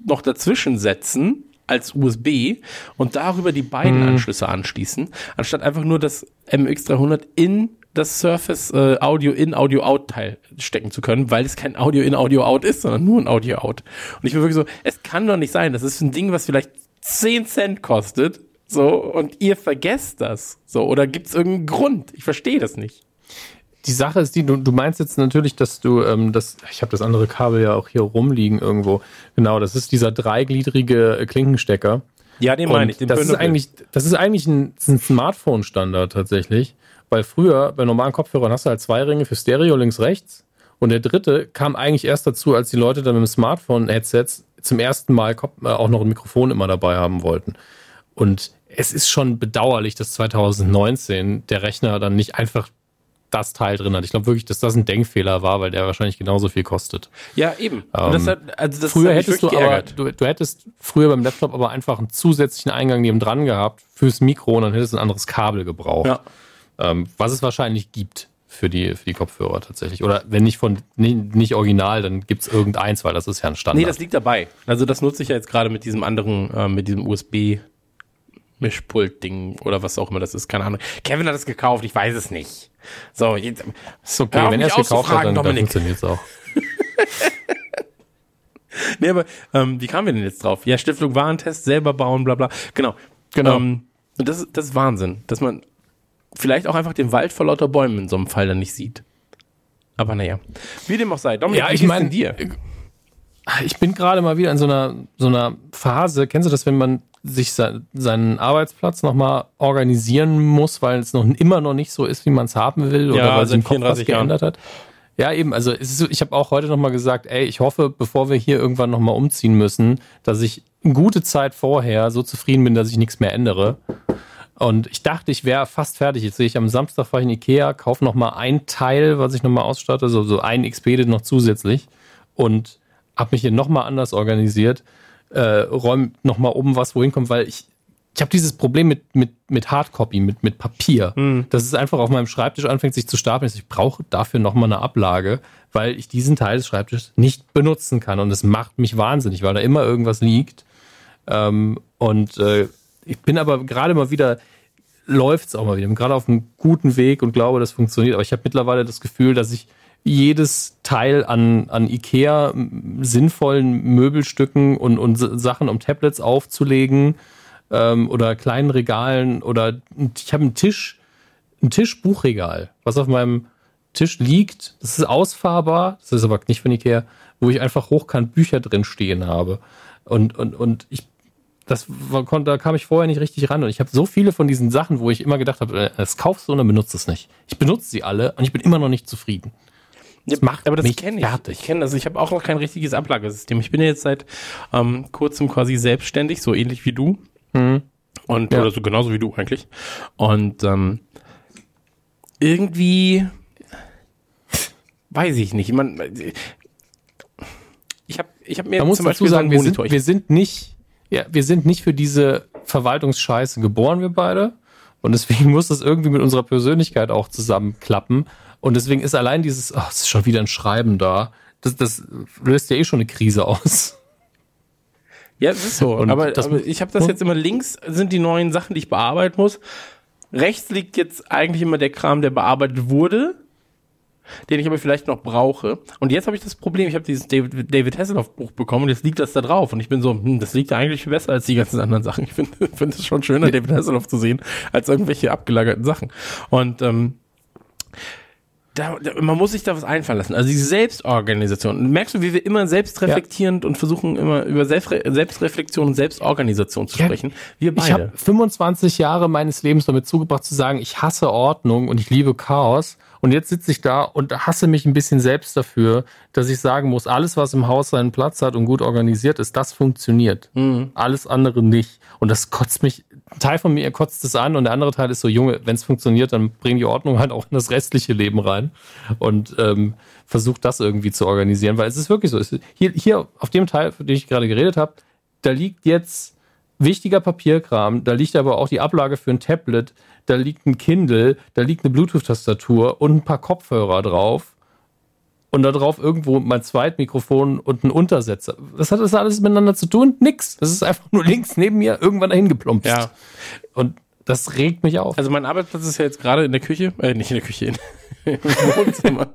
noch dazwischen setzen als USB und darüber die beiden Anschlüsse anschließen, anstatt einfach nur das MX300 in das Surface äh, Audio in Audio Out Teil stecken zu können, weil es kein Audio in Audio Out ist, sondern nur ein Audio Out. Und ich bin wirklich so, es kann doch nicht sein, das ist ein Ding, was vielleicht 10 Cent kostet, so und ihr vergesst das, so oder gibt's irgendeinen Grund? Ich verstehe das nicht. Die Sache ist die, du, du meinst jetzt natürlich, dass du ähm, das, ich habe das andere Kabel ja auch hier rumliegen irgendwo. Genau, das ist dieser dreigliedrige äh, Klinkenstecker. Ja, den meine ich. Den das ist eigentlich, das ist eigentlich ein, ein Smartphone-Standard tatsächlich. Weil früher bei normalen Kopfhörern hast du halt zwei Ringe für Stereo links, rechts. Und der dritte kam eigentlich erst dazu, als die Leute dann mit dem Smartphone-Headsets zum ersten Mal äh, auch noch ein Mikrofon immer dabei haben wollten. Und es ist schon bedauerlich, dass 2019 der Rechner dann nicht einfach das Teil drin hat. Ich glaube wirklich, dass das ein Denkfehler war, weil der wahrscheinlich genauso viel kostet. Ja, eben. Das hat, also Früher hättest du wirklich aber, geärgert. du, du hättest früher beim Laptop aber einfach einen zusätzlichen Eingang neben dran gehabt fürs Mikro und dann hättest du ein anderes Kabel gebraucht. Ja. Ähm, was es wahrscheinlich gibt für die, für die Kopfhörer tatsächlich. Oder wenn nicht von nicht, nicht original, dann gibt's irgendeins, weil das ist ja ein Standard. Nee, das liegt dabei. Also das nutze ich ja jetzt gerade mit diesem anderen, äh, mit diesem USB Mischpult-Ding oder was auch immer das ist, keine Ahnung. Kevin hat es gekauft, ich weiß es nicht. So, jetzt, ist okay, wenn er es gekauft hat, dann, dann Dominik. funktioniert's auch. nee, aber ähm, wie kamen wir denn jetzt drauf? Ja, Stiftung Warentest, selber bauen, bla bla. Genau. Genau. Ähm, und das, ist- das ist Wahnsinn, dass man vielleicht auch einfach den Wald vor lauter Bäumen in so einem Fall dann nicht sieht. Aber naja. Wie dem auch sei. Dominik, Ja, ich geht's mein, denn dir? Ich bin gerade mal wieder in so einer, so einer Phase. Kennst du das, wenn man sich se seinen Arbeitsplatz nochmal organisieren muss, weil es noch immer noch nicht so ist, wie man es haben will oder Ja, weil sich im Kopf was 34 Jahren. geändert hat? Ja, eben. Also so, ich habe auch heute nochmal gesagt, ey, ich hoffe, bevor wir hier irgendwann nochmal umziehen müssen, dass ich eine gute Zeit vorher so zufrieden bin, dass ich nichts mehr ändere. Und ich dachte, ich wäre fast fertig. Jetzt sehe ich am Samstag fahre ich in Ikea, kaufe nochmal ein Teil, was ich nochmal ausstatte, so, so ein Expedit noch zusätzlich und habe mich hier nochmal anders organisiert, äh, räume nochmal oben was, wohin kommt, weil ich, ich habe dieses Problem mit, mit, mit Hardcopy, mit, mit Papier, dass es einfach auf meinem Schreibtisch anfängt, sich zu stapeln. Ich brauche dafür nochmal eine Ablage, weil ich diesen Teil des Schreibtisches nicht benutzen kann. Und es macht mich wahnsinnig, weil da immer irgendwas liegt. Ähm, und äh, ich bin aber gerade mal wieder, läuft's auch mal wieder. Ich bin gerade auf einem guten Weg und glaube, das funktioniert. Aber ich habe mittlerweile das Gefühl, dass ich jedes Teil an, an Ikea sinnvollen Möbelstücken und, und Sachen, um Tablets aufzulegen ähm, oder kleinen Regalen oder ich habe einen Tisch, ein Tischbuchregal, was auf meinem Tisch liegt. Das ist ausfahrbar, das ist aber nicht von Ikea, wo ich einfach hochkant Bücher drin stehen habe. Und, und, und ich, das war, kon- da kam ich vorher nicht richtig ran. Und ich habe so viele von diesen Sachen, wo ich immer gedacht habe, äh, das kaufst du und dann benutzt es nicht. Ich benutze sie alle und ich bin immer noch nicht zufrieden. Das macht aber das kenne ich. fertig. Ich kenne das. Ich habe auch noch kein richtiges Ablagesystem. Ich bin ja jetzt seit ähm, kurzem quasi selbstständig, so ähnlich wie du. Und Ja. oder so genauso wie du eigentlich. Und ähm, irgendwie weiß ich nicht. Man, ich habe ich hab mir Man muss zum dazu Beispiel sagen, so wir sind, wir sind nicht, ja, wir sind nicht für diese Verwaltungsscheiße geboren, wir beide. Und deswegen muss das irgendwie mit unserer Persönlichkeit auch zusammenklappen. Und deswegen ist allein dieses, ach, es ist schon wieder ein Schreiben da. Das, das löst ja eh schon eine Krise aus. Ja, es ist so. Und aber, das- aber ich habe das jetzt immer links sind die neuen Sachen, die ich bearbeiten muss. Rechts liegt jetzt eigentlich immer der Kram, der bearbeitet wurde, den ich aber vielleicht noch brauche. Und jetzt habe ich das Problem, ich habe dieses David, David Hasselhoff Buch bekommen und jetzt liegt das da drauf. Und ich bin so, hm, das liegt eigentlich viel besser als die ganzen anderen Sachen. Ich finde finde es schon schöner, David Hasselhoff zu sehen, als irgendwelche abgelagerten Sachen. Und ähm, da, da, man muss sich da was einfallen lassen. Also diese Selbstorganisation. Merkst du, wie wir immer selbstreflektierend und versuchen immer über Selbstre Selbstreflexion und Selbstorganisation zu Ja, sprechen? Wir Ich habe beide. 25 Jahre meines Lebens damit zugebracht zu sagen, ich hasse Ordnung und ich liebe Chaos. Und jetzt sitze ich da und hasse mich ein bisschen selbst dafür, dass ich sagen muss, alles, was im Haus seinen Platz hat und gut organisiert ist, das funktioniert. Alles andere nicht. Und das kotzt mich, ein Teil von mir kotzt es an und der andere Teil ist so, Junge, wenn es funktioniert, dann bring die Ordnung halt auch in das restliche Leben rein und ähm, versuch das irgendwie zu organisieren, weil es ist wirklich so. Ist, hier, hier auf dem Teil, von dem ich gerade geredet habe, da liegt jetzt wichtiger Papierkram, da liegt aber auch die Ablage für ein Tablet, da liegt ein Kindle, da liegt eine Bluetooth-Tastatur und ein paar Kopfhörer drauf. Und da drauf irgendwo mein Zweitmikrofon und ein Untersetzer. Was hat das alles miteinander zu tun? Nix. Das ist einfach nur links neben mir irgendwann dahin geplumpst. Ja. Und das regt mich auf. Also mein Arbeitsplatz ist ja jetzt gerade in der Küche, äh, nicht in der Küche, in, im Wohnzimmer.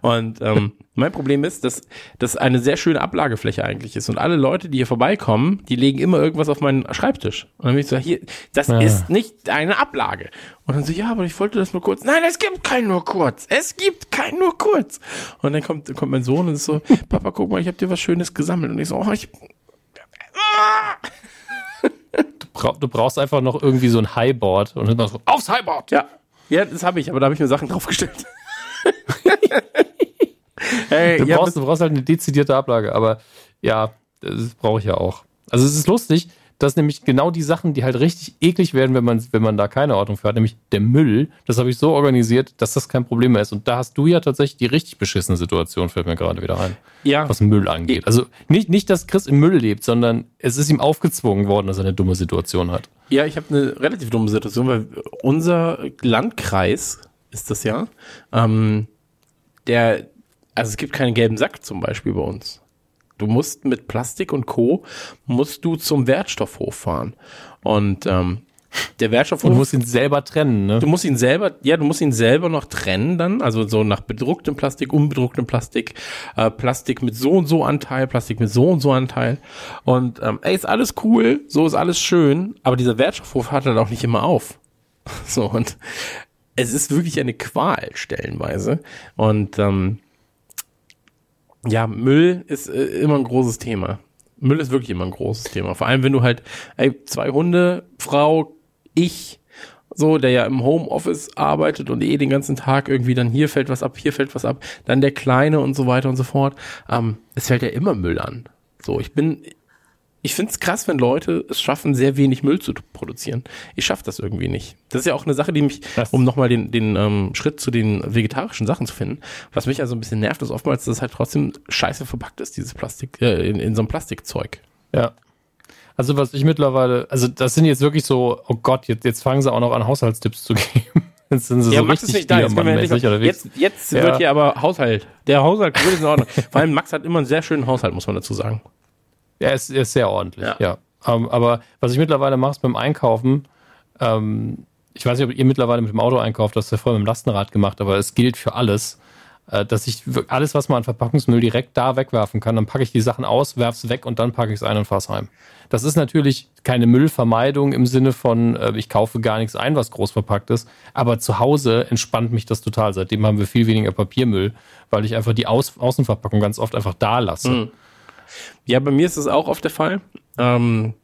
Und ähm, mein Problem ist, dass das eine sehr schöne Ablagefläche eigentlich ist. Und alle Leute, die hier vorbeikommen, die legen immer irgendwas auf meinen Schreibtisch. Und dann bin ich so, hier, das Ja. ist nicht eine Ablage. Und dann so, ja, aber ich wollte das nur kurz. Nein, es gibt kein nur kurz. Es gibt kein nur kurz. Und dann kommt, kommt mein Sohn und ist so, Papa, guck mal, ich habe dir was Schönes gesammelt. Und ich so, oh, ich, Du, brauch, du brauchst einfach noch irgendwie so ein Highboard und dann so, aufs Highboard! Ja, ja, das habe ich, aber da habe ich mir Sachen draufgestellt. hey, Du, ja, brauchst, du brauchst halt eine dezidierte Ablage, aber ja, das brauche ich ja auch. Also es ist lustig, dass nämlich genau die Sachen, die halt richtig eklig werden, wenn man, wenn man da keine Ordnung für hat, nämlich der Müll, das habe ich so organisiert, dass das kein Problem mehr ist. Und da hast du ja tatsächlich die richtig beschissene Situation, fällt mir gerade wieder ein, ja, was Müll angeht. Also nicht, nicht, dass Chris im Müll lebt, sondern es ist ihm aufgezwungen worden, dass er eine dumme Situation hat. ja, ich habe eine relativ dumme Situation, weil unser Landkreis ist das ja, ähm, der, also es gibt keinen gelben Sack zum Beispiel bei uns. Du musst mit Plastik und Co. musst du zum Wertstoffhof fahren. Und ähm, der Wertstoffhof. Du musst ihn selber trennen, ne? Du musst ihn selber, ja, du musst ihn selber noch trennen dann, also so nach bedrucktem Plastik, unbedrucktem Plastik, äh, Plastik mit so und so Anteil, Plastik mit so und so Anteil. Und ähm, ey, ist alles cool, so ist alles schön, aber dieser Wertstoffhof hört halt auch nicht immer auf. So, und es ist wirklich eine Qual stellenweise. Und ähm, ja, Müll ist äh, immer ein großes Thema. Müll ist wirklich immer ein großes Thema. Vor allem, wenn du halt, ey, zwei Hunde, Frau, ich, so, der ja im Homeoffice arbeitet und eh den ganzen Tag irgendwie dann hier fällt was ab, hier fällt was ab, dann der Kleine und so weiter und so fort. Ähm, es fällt ja immer Müll an. So, ich bin, ich find's krass, wenn Leute es schaffen, sehr wenig Müll zu produzieren. Ich schaff das irgendwie nicht. Das ist ja auch eine Sache, die mich, Das- um nochmal den, den ähm, Schritt zu den vegetarischen Sachen zu finden, was mich also ein bisschen nervt, ist oftmals, dass es halt trotzdem scheiße verpackt ist, dieses Plastik, äh, in, in so einem Plastikzeug. Ja. Also was ich mittlerweile, also das sind jetzt wirklich so, oh Gott, jetzt, jetzt fangen sie auch noch an Haushaltstipps zu geben. Jetzt sind sie Ja, so Max richtig ist nicht da. Jetzt, wir unterwegs. jetzt, jetzt Ja. wird hier aber Haushalt. Der Haushalt ist in Ordnung. Vor allem Max hat immer einen sehr schönen Haushalt, muss man dazu sagen. Er ist, er ist sehr ordentlich, Ja. ja. Ähm, aber was ich mittlerweile mache, ist beim Einkaufen, ähm, ich weiß nicht, ob ihr mittlerweile mit dem Auto einkauft, das ist ja vorher mit dem Lastenrad gemacht, aber es gilt für alles, äh, dass ich alles, was man an Verpackungsmüll direkt da wegwerfen kann, dann packe ich die Sachen aus, werf's weg und dann packe ich es ein und fahr's heim. Das ist natürlich keine Müllvermeidung im Sinne von, äh, ich kaufe gar nichts ein, was groß verpackt ist, aber zu Hause entspannt mich das total. Seitdem haben wir viel weniger Papiermüll, weil ich einfach die Aus Außenverpackung ganz oft einfach da lasse. Ja, bei mir ist es auch oft der Fall. Ähm,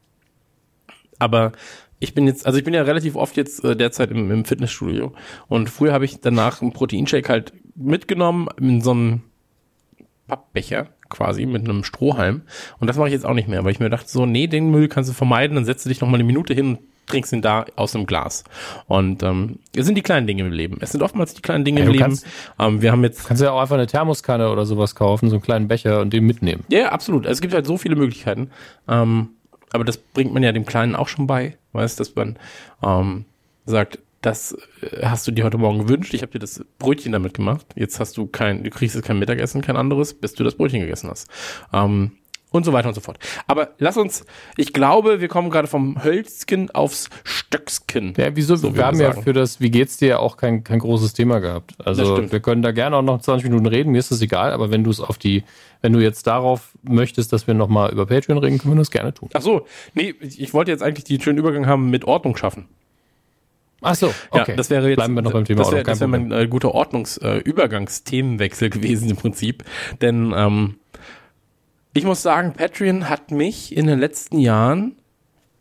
aber ich bin jetzt, also ich bin ja relativ oft jetzt äh, derzeit im, im Fitnessstudio. Und früher habe ich danach einen Proteinshake halt mitgenommen in so einem Pappbecher quasi mit einem Strohhalm. Und das mache ich jetzt auch nicht mehr, weil ich mir dachte so, nee, den Müll kannst du vermeiden, dann setzt du dich noch mal eine Minute hin und trinkst ihn da aus dem Glas. Und ähm, es sind die kleinen Dinge im Leben. Es sind oftmals die kleinen Dinge Ja, im Leben. kannst- Ähm, wir haben jetzt Kannst du ja auch einfach eine Thermoskanne oder sowas kaufen, so einen kleinen Becher und den mitnehmen. Ja, ja, absolut. Also es gibt halt so viele Möglichkeiten. Ähm, aber das bringt man ja dem Kleinen auch schon bei, weißt, dass man ähm, sagt, das äh, hast du dir heute Morgen gewünscht, ich habe dir das Brötchen damit gemacht. Jetzt hast du kein, du kriegst jetzt kein Mittagessen, kein anderes, bis du das Brötchen gegessen hast. Ähm, und so weiter und so fort. Aber lass uns, ich glaube, wir kommen gerade vom Hölzken aufs Stöcksken. Ja, wieso? So wir haben ja für das Wie geht's dir auch kein, kein großes Thema gehabt. Also wir können da gerne auch noch 20 Minuten reden, mir ist das egal, aber wenn du es auf die, wenn du jetzt darauf möchtest, dass wir nochmal über Patreon reden, können wir das gerne tun. Ach so, nee, ich wollte jetzt eigentlich den schönen Übergang haben mit Ordnung schaffen. Ach so, okay. Ja, das wäre jetzt, Bleiben wir noch beim Thema das wäre, das kein mein äh, guter Ordnungs-, äh, gewesen im Prinzip. Denn ähm, ich muss sagen, Patreon hat mich in den letzten Jahren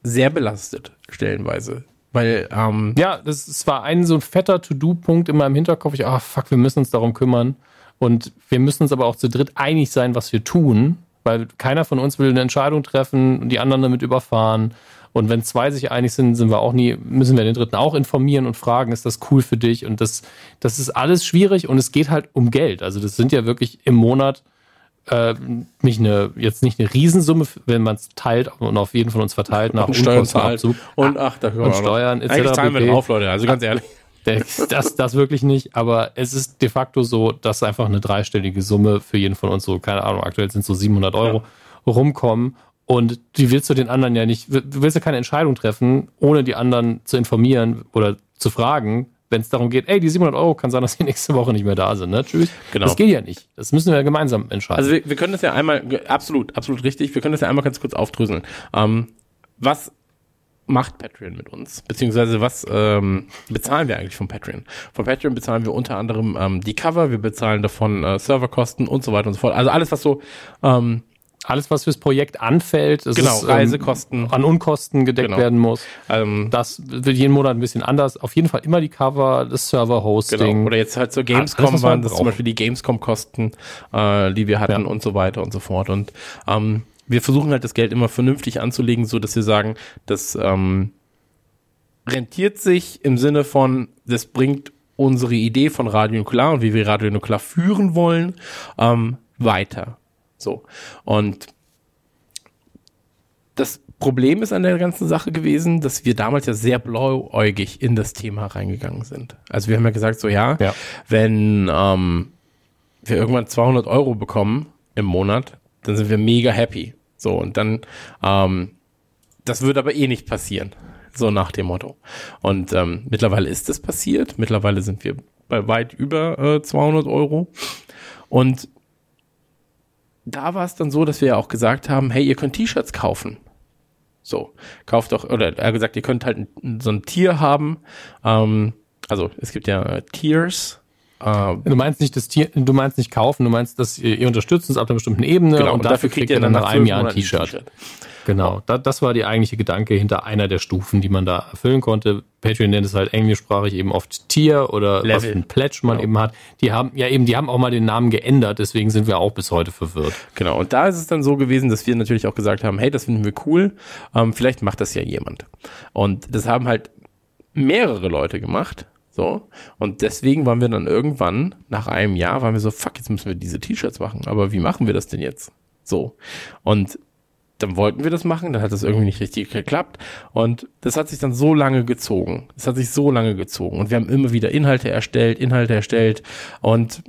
sehr belastet, stellenweise. Weil, ähm, Ja, das, es war ein so ein fetter To-Do-Punkt in meinem Hinterkopf. Ich, ah, fuck, wir müssen uns darum kümmern. Und wir müssen uns aber auch zu dritt einig sein, was wir tun, weil keiner von uns will eine Entscheidung treffen und die anderen damit überfahren. Und wenn zwei sich einig sind, sind wir auch nie, müssen wir den dritten auch informieren und fragen, ist das cool für dich? Und das, das ist alles schwierig und es geht halt um Geld. Also das sind ja wirklich im Monat äh, nicht eine, jetzt nicht eine Riesensumme, wenn man es teilt und auf jeden von uns verteilt nach und Steuern zahlt. Und ach, da können wir und Steuern etc. Eigentlich zahlen wir drauf, Leute, also ganz ehrlich. Das, das, wirklich nicht, aber es ist de facto so, dass einfach eine dreistellige Summe für jeden von uns so, keine Ahnung, aktuell sind es so 700 Euro, rumkommen. Und die willst du den anderen ja nicht, du willst ja keine Entscheidung treffen, ohne die anderen zu informieren oder zu fragen, wenn es darum geht, ey, die 700 Euro kann sein, dass die nächste Woche nicht mehr da sind, ne? Tschüss. Genau. Das geht ja nicht. Das müssen wir ja gemeinsam entscheiden. Also wir, wir können das ja einmal, absolut, absolut richtig, wir können das ja einmal ganz kurz aufdröseln. Ähm, was macht Patreon mit uns? Beziehungsweise was ähm, bezahlen wir eigentlich von Patreon? Von Patreon bezahlen wir unter anderem ähm, die Cover, wir bezahlen davon äh, Serverkosten und so weiter und so fort. Also alles, was so ähm, Alles, was fürs Projekt anfällt, Genau, ist, ähm, Reisekosten. an Unkosten gedeckt Genau. werden muss. ähm, Das wird jeden Monat ein bisschen anders. Auf jeden Fall immer die Cover, das Server-Hosting. Genau. Oder jetzt halt zur Alles, Gamescom man waren das zum. Beispiel die Gamescom-Kosten, äh, die wir hatten Ja. und so weiter und so fort. Und ähm, wir versuchen halt das Geld immer vernünftig anzulegen, so dass wir sagen, das ähm, rentiert sich im Sinne von, das bringt unsere Idee von Radio Nukular und wie wir Radio Nukular führen wollen, ähm, weiter. So. Und das Problem ist an der ganzen Sache gewesen, dass wir damals ja sehr blauäugig in das Thema reingegangen sind. Also wir haben ja gesagt, so ja, Ja. wenn ähm, wir irgendwann 200 Euro bekommen im Monat, dann sind wir mega happy. So und dann, ähm, das wird aber eh nicht passieren. So nach dem Motto. Und ähm, mittlerweile ist es passiert. Mittlerweile sind wir bei weit über äh, 200 Euro. Und da war es dann so, dass wir ja auch gesagt haben, hey, ihr könnt T-Shirts kaufen. So, kauft doch, oder er gesagt, ihr könnt halt so ein Tier haben. Ähm, also es gibt ja äh, Tiers. Äh, Du meinst nicht das Tier, du meinst nicht kaufen, du meinst, dass ihr, ihr unterstützt uns ab einer bestimmten Ebene genau, und dafür kriegt ihr dann nach einem Jahr ein T-Shirt. Genau, da, das war die eigentliche Gedanke hinter einer der Stufen, die man da erfüllen konnte. Patreon nennt es halt englischsprachig eben oft Tier oder was Level. für ein Pledge man Genau. eben hat. Die haben, ja eben, die haben auch mal den Namen geändert, deswegen sind wir auch bis heute verwirrt. Genau, und da ist es dann so gewesen, dass wir natürlich auch gesagt haben, hey, das finden wir cool, ähm, vielleicht macht das ja jemand. Und das haben halt mehrere Leute gemacht. So. Und deswegen waren wir dann irgendwann, nach einem Jahr, waren wir so, fuck, jetzt müssen wir diese T-Shirts machen. Aber wie machen wir das denn jetzt? So. Und dann wollten wir das machen, dann hat das irgendwie nicht richtig geklappt. Und das hat sich dann so lange gezogen. Das hat sich so lange gezogen. Und wir haben immer wieder Inhalte erstellt, Inhalte erstellt. Und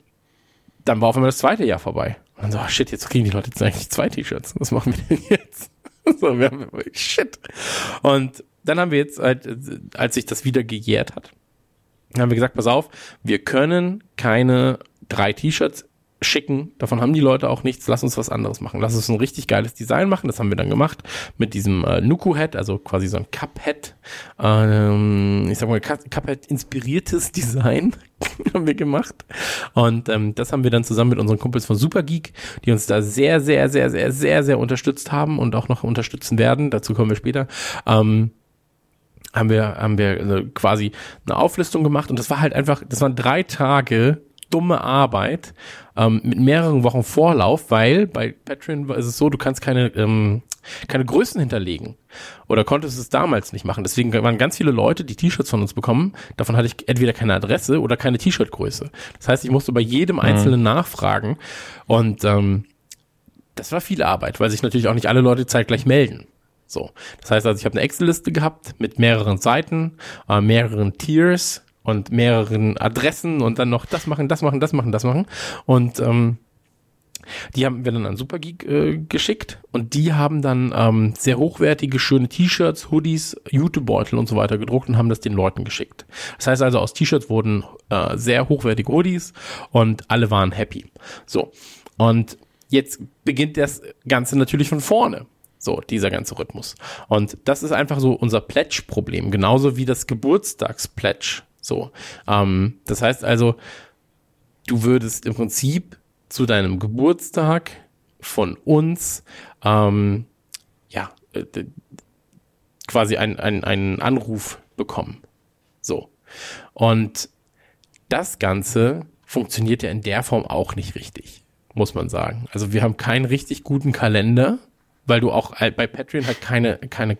dann war auf einmal das zweite Jahr vorbei. Und dann so, ah, shit, jetzt kriegen die Leute jetzt eigentlich zwei T-Shirts. Was machen wir denn jetzt? so, wir haben, shit. Und dann haben wir jetzt, halt, als sich das wieder gejährt hat, haben wir gesagt, pass auf, wir können keine drei T-Shirts schicken. Davon haben die Leute auch nichts. Lass uns was anderes machen. Lass uns ein richtig geiles Design machen. Das haben wir dann gemacht mit diesem äh, Nuku-Head, also quasi so ein Cup-Head. Ähm, ich sag mal, Cup- Cup-Head inspiriertes Design haben wir gemacht. Und ähm, das haben wir dann zusammen mit unseren Kumpels von Supergeek, die uns da sehr, sehr, sehr, sehr, sehr, sehr unterstützt haben und auch noch unterstützen werden. Dazu kommen wir später. Ähm, haben wir, haben wir äh, quasi eine Auflistung gemacht und das war halt einfach, das waren drei Tage dumme Arbeit ähm, mit mehreren Wochen Vorlauf, weil bei Patreon ist es so, du kannst keine, ähm, keine Größen hinterlegen oder konntest es damals nicht machen. Deswegen waren ganz viele Leute, die T-Shirts von uns bekommen, davon hatte ich entweder keine Adresse oder keine T-Shirt-Größe. Das heißt, ich musste bei jedem Einzelnen nachfragen und ähm, das war viel Arbeit, weil sich natürlich auch nicht alle Leute zeitgleich melden. So, das heißt also, ich habe eine Excel-Liste gehabt mit mehreren Seiten, äh, mehreren Tiers und mehreren Adressen und dann noch das machen, das machen, das machen, das machen. Und ähm, Die haben wir dann an Supergeek äh, geschickt und die haben dann ähm, sehr hochwertige, schöne T-Shirts, Hoodies, Jutebeutel und so weiter gedruckt und haben das den Leuten geschickt. Das heißt also, aus T-Shirts wurden äh, sehr hochwertige Hoodies und alle waren happy. So. Und jetzt beginnt das Ganze natürlich von vorne. So, dieser ganze Rhythmus. Und das ist einfach so unser Pledge-Problem, genauso wie das Geburtstags-Pledge. So. Ähm, das heißt also, du würdest im Prinzip zu deinem Geburtstag von uns ähm, ja äh, quasi einen ein Anruf bekommen. So. Und das Ganze funktioniert ja in der Form auch nicht richtig, muss man sagen. Also wir haben keinen richtig guten Kalender, weil du auch bei Patreon halt keine, keine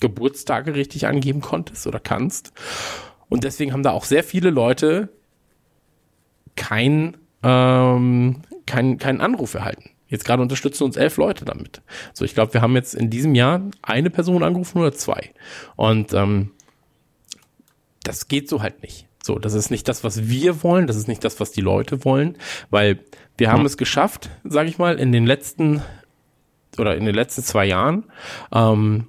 Geburtstage richtig angeben konntest oder kannst. Und deswegen haben da auch sehr viele Leute kein, ähm, kein, keinen Anruf erhalten. Jetzt gerade unterstützen uns elf Leute damit. So, ich glaube, wir haben jetzt in diesem Jahr eine Person angerufen oder zwei. Und ähm, das geht so halt nicht. So, das ist nicht das, was wir wollen, das ist nicht das, was die Leute wollen, weil wir haben mhm. es geschafft, sage ich mal, in den letzten oder in den letzten zwei Jahren ähm,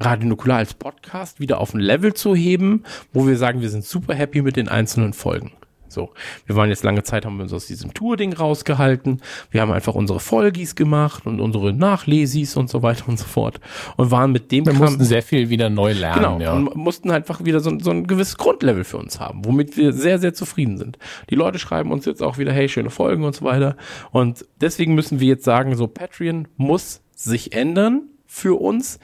Radio Nukular als Podcast wieder auf ein Level zu heben, wo wir sagen, wir sind super happy mit den einzelnen Folgen. So, wir waren jetzt lange Zeit, haben wir uns aus diesem Tour-Ding rausgehalten. Wir haben einfach unsere Folgis gemacht und unsere Nachlesis und so weiter und so fort und waren mit dem. Wir mussten sehr viel wieder neu lernen. Genau, ja. und mussten einfach wieder so, so ein gewisses Grundlevel für uns haben, womit wir sehr, sehr zufrieden sind. Die Leute schreiben uns jetzt auch wieder, hey, schöne Folgen und so weiter. Und deswegen müssen wir jetzt sagen, so Patreon muss sich ändern für uns,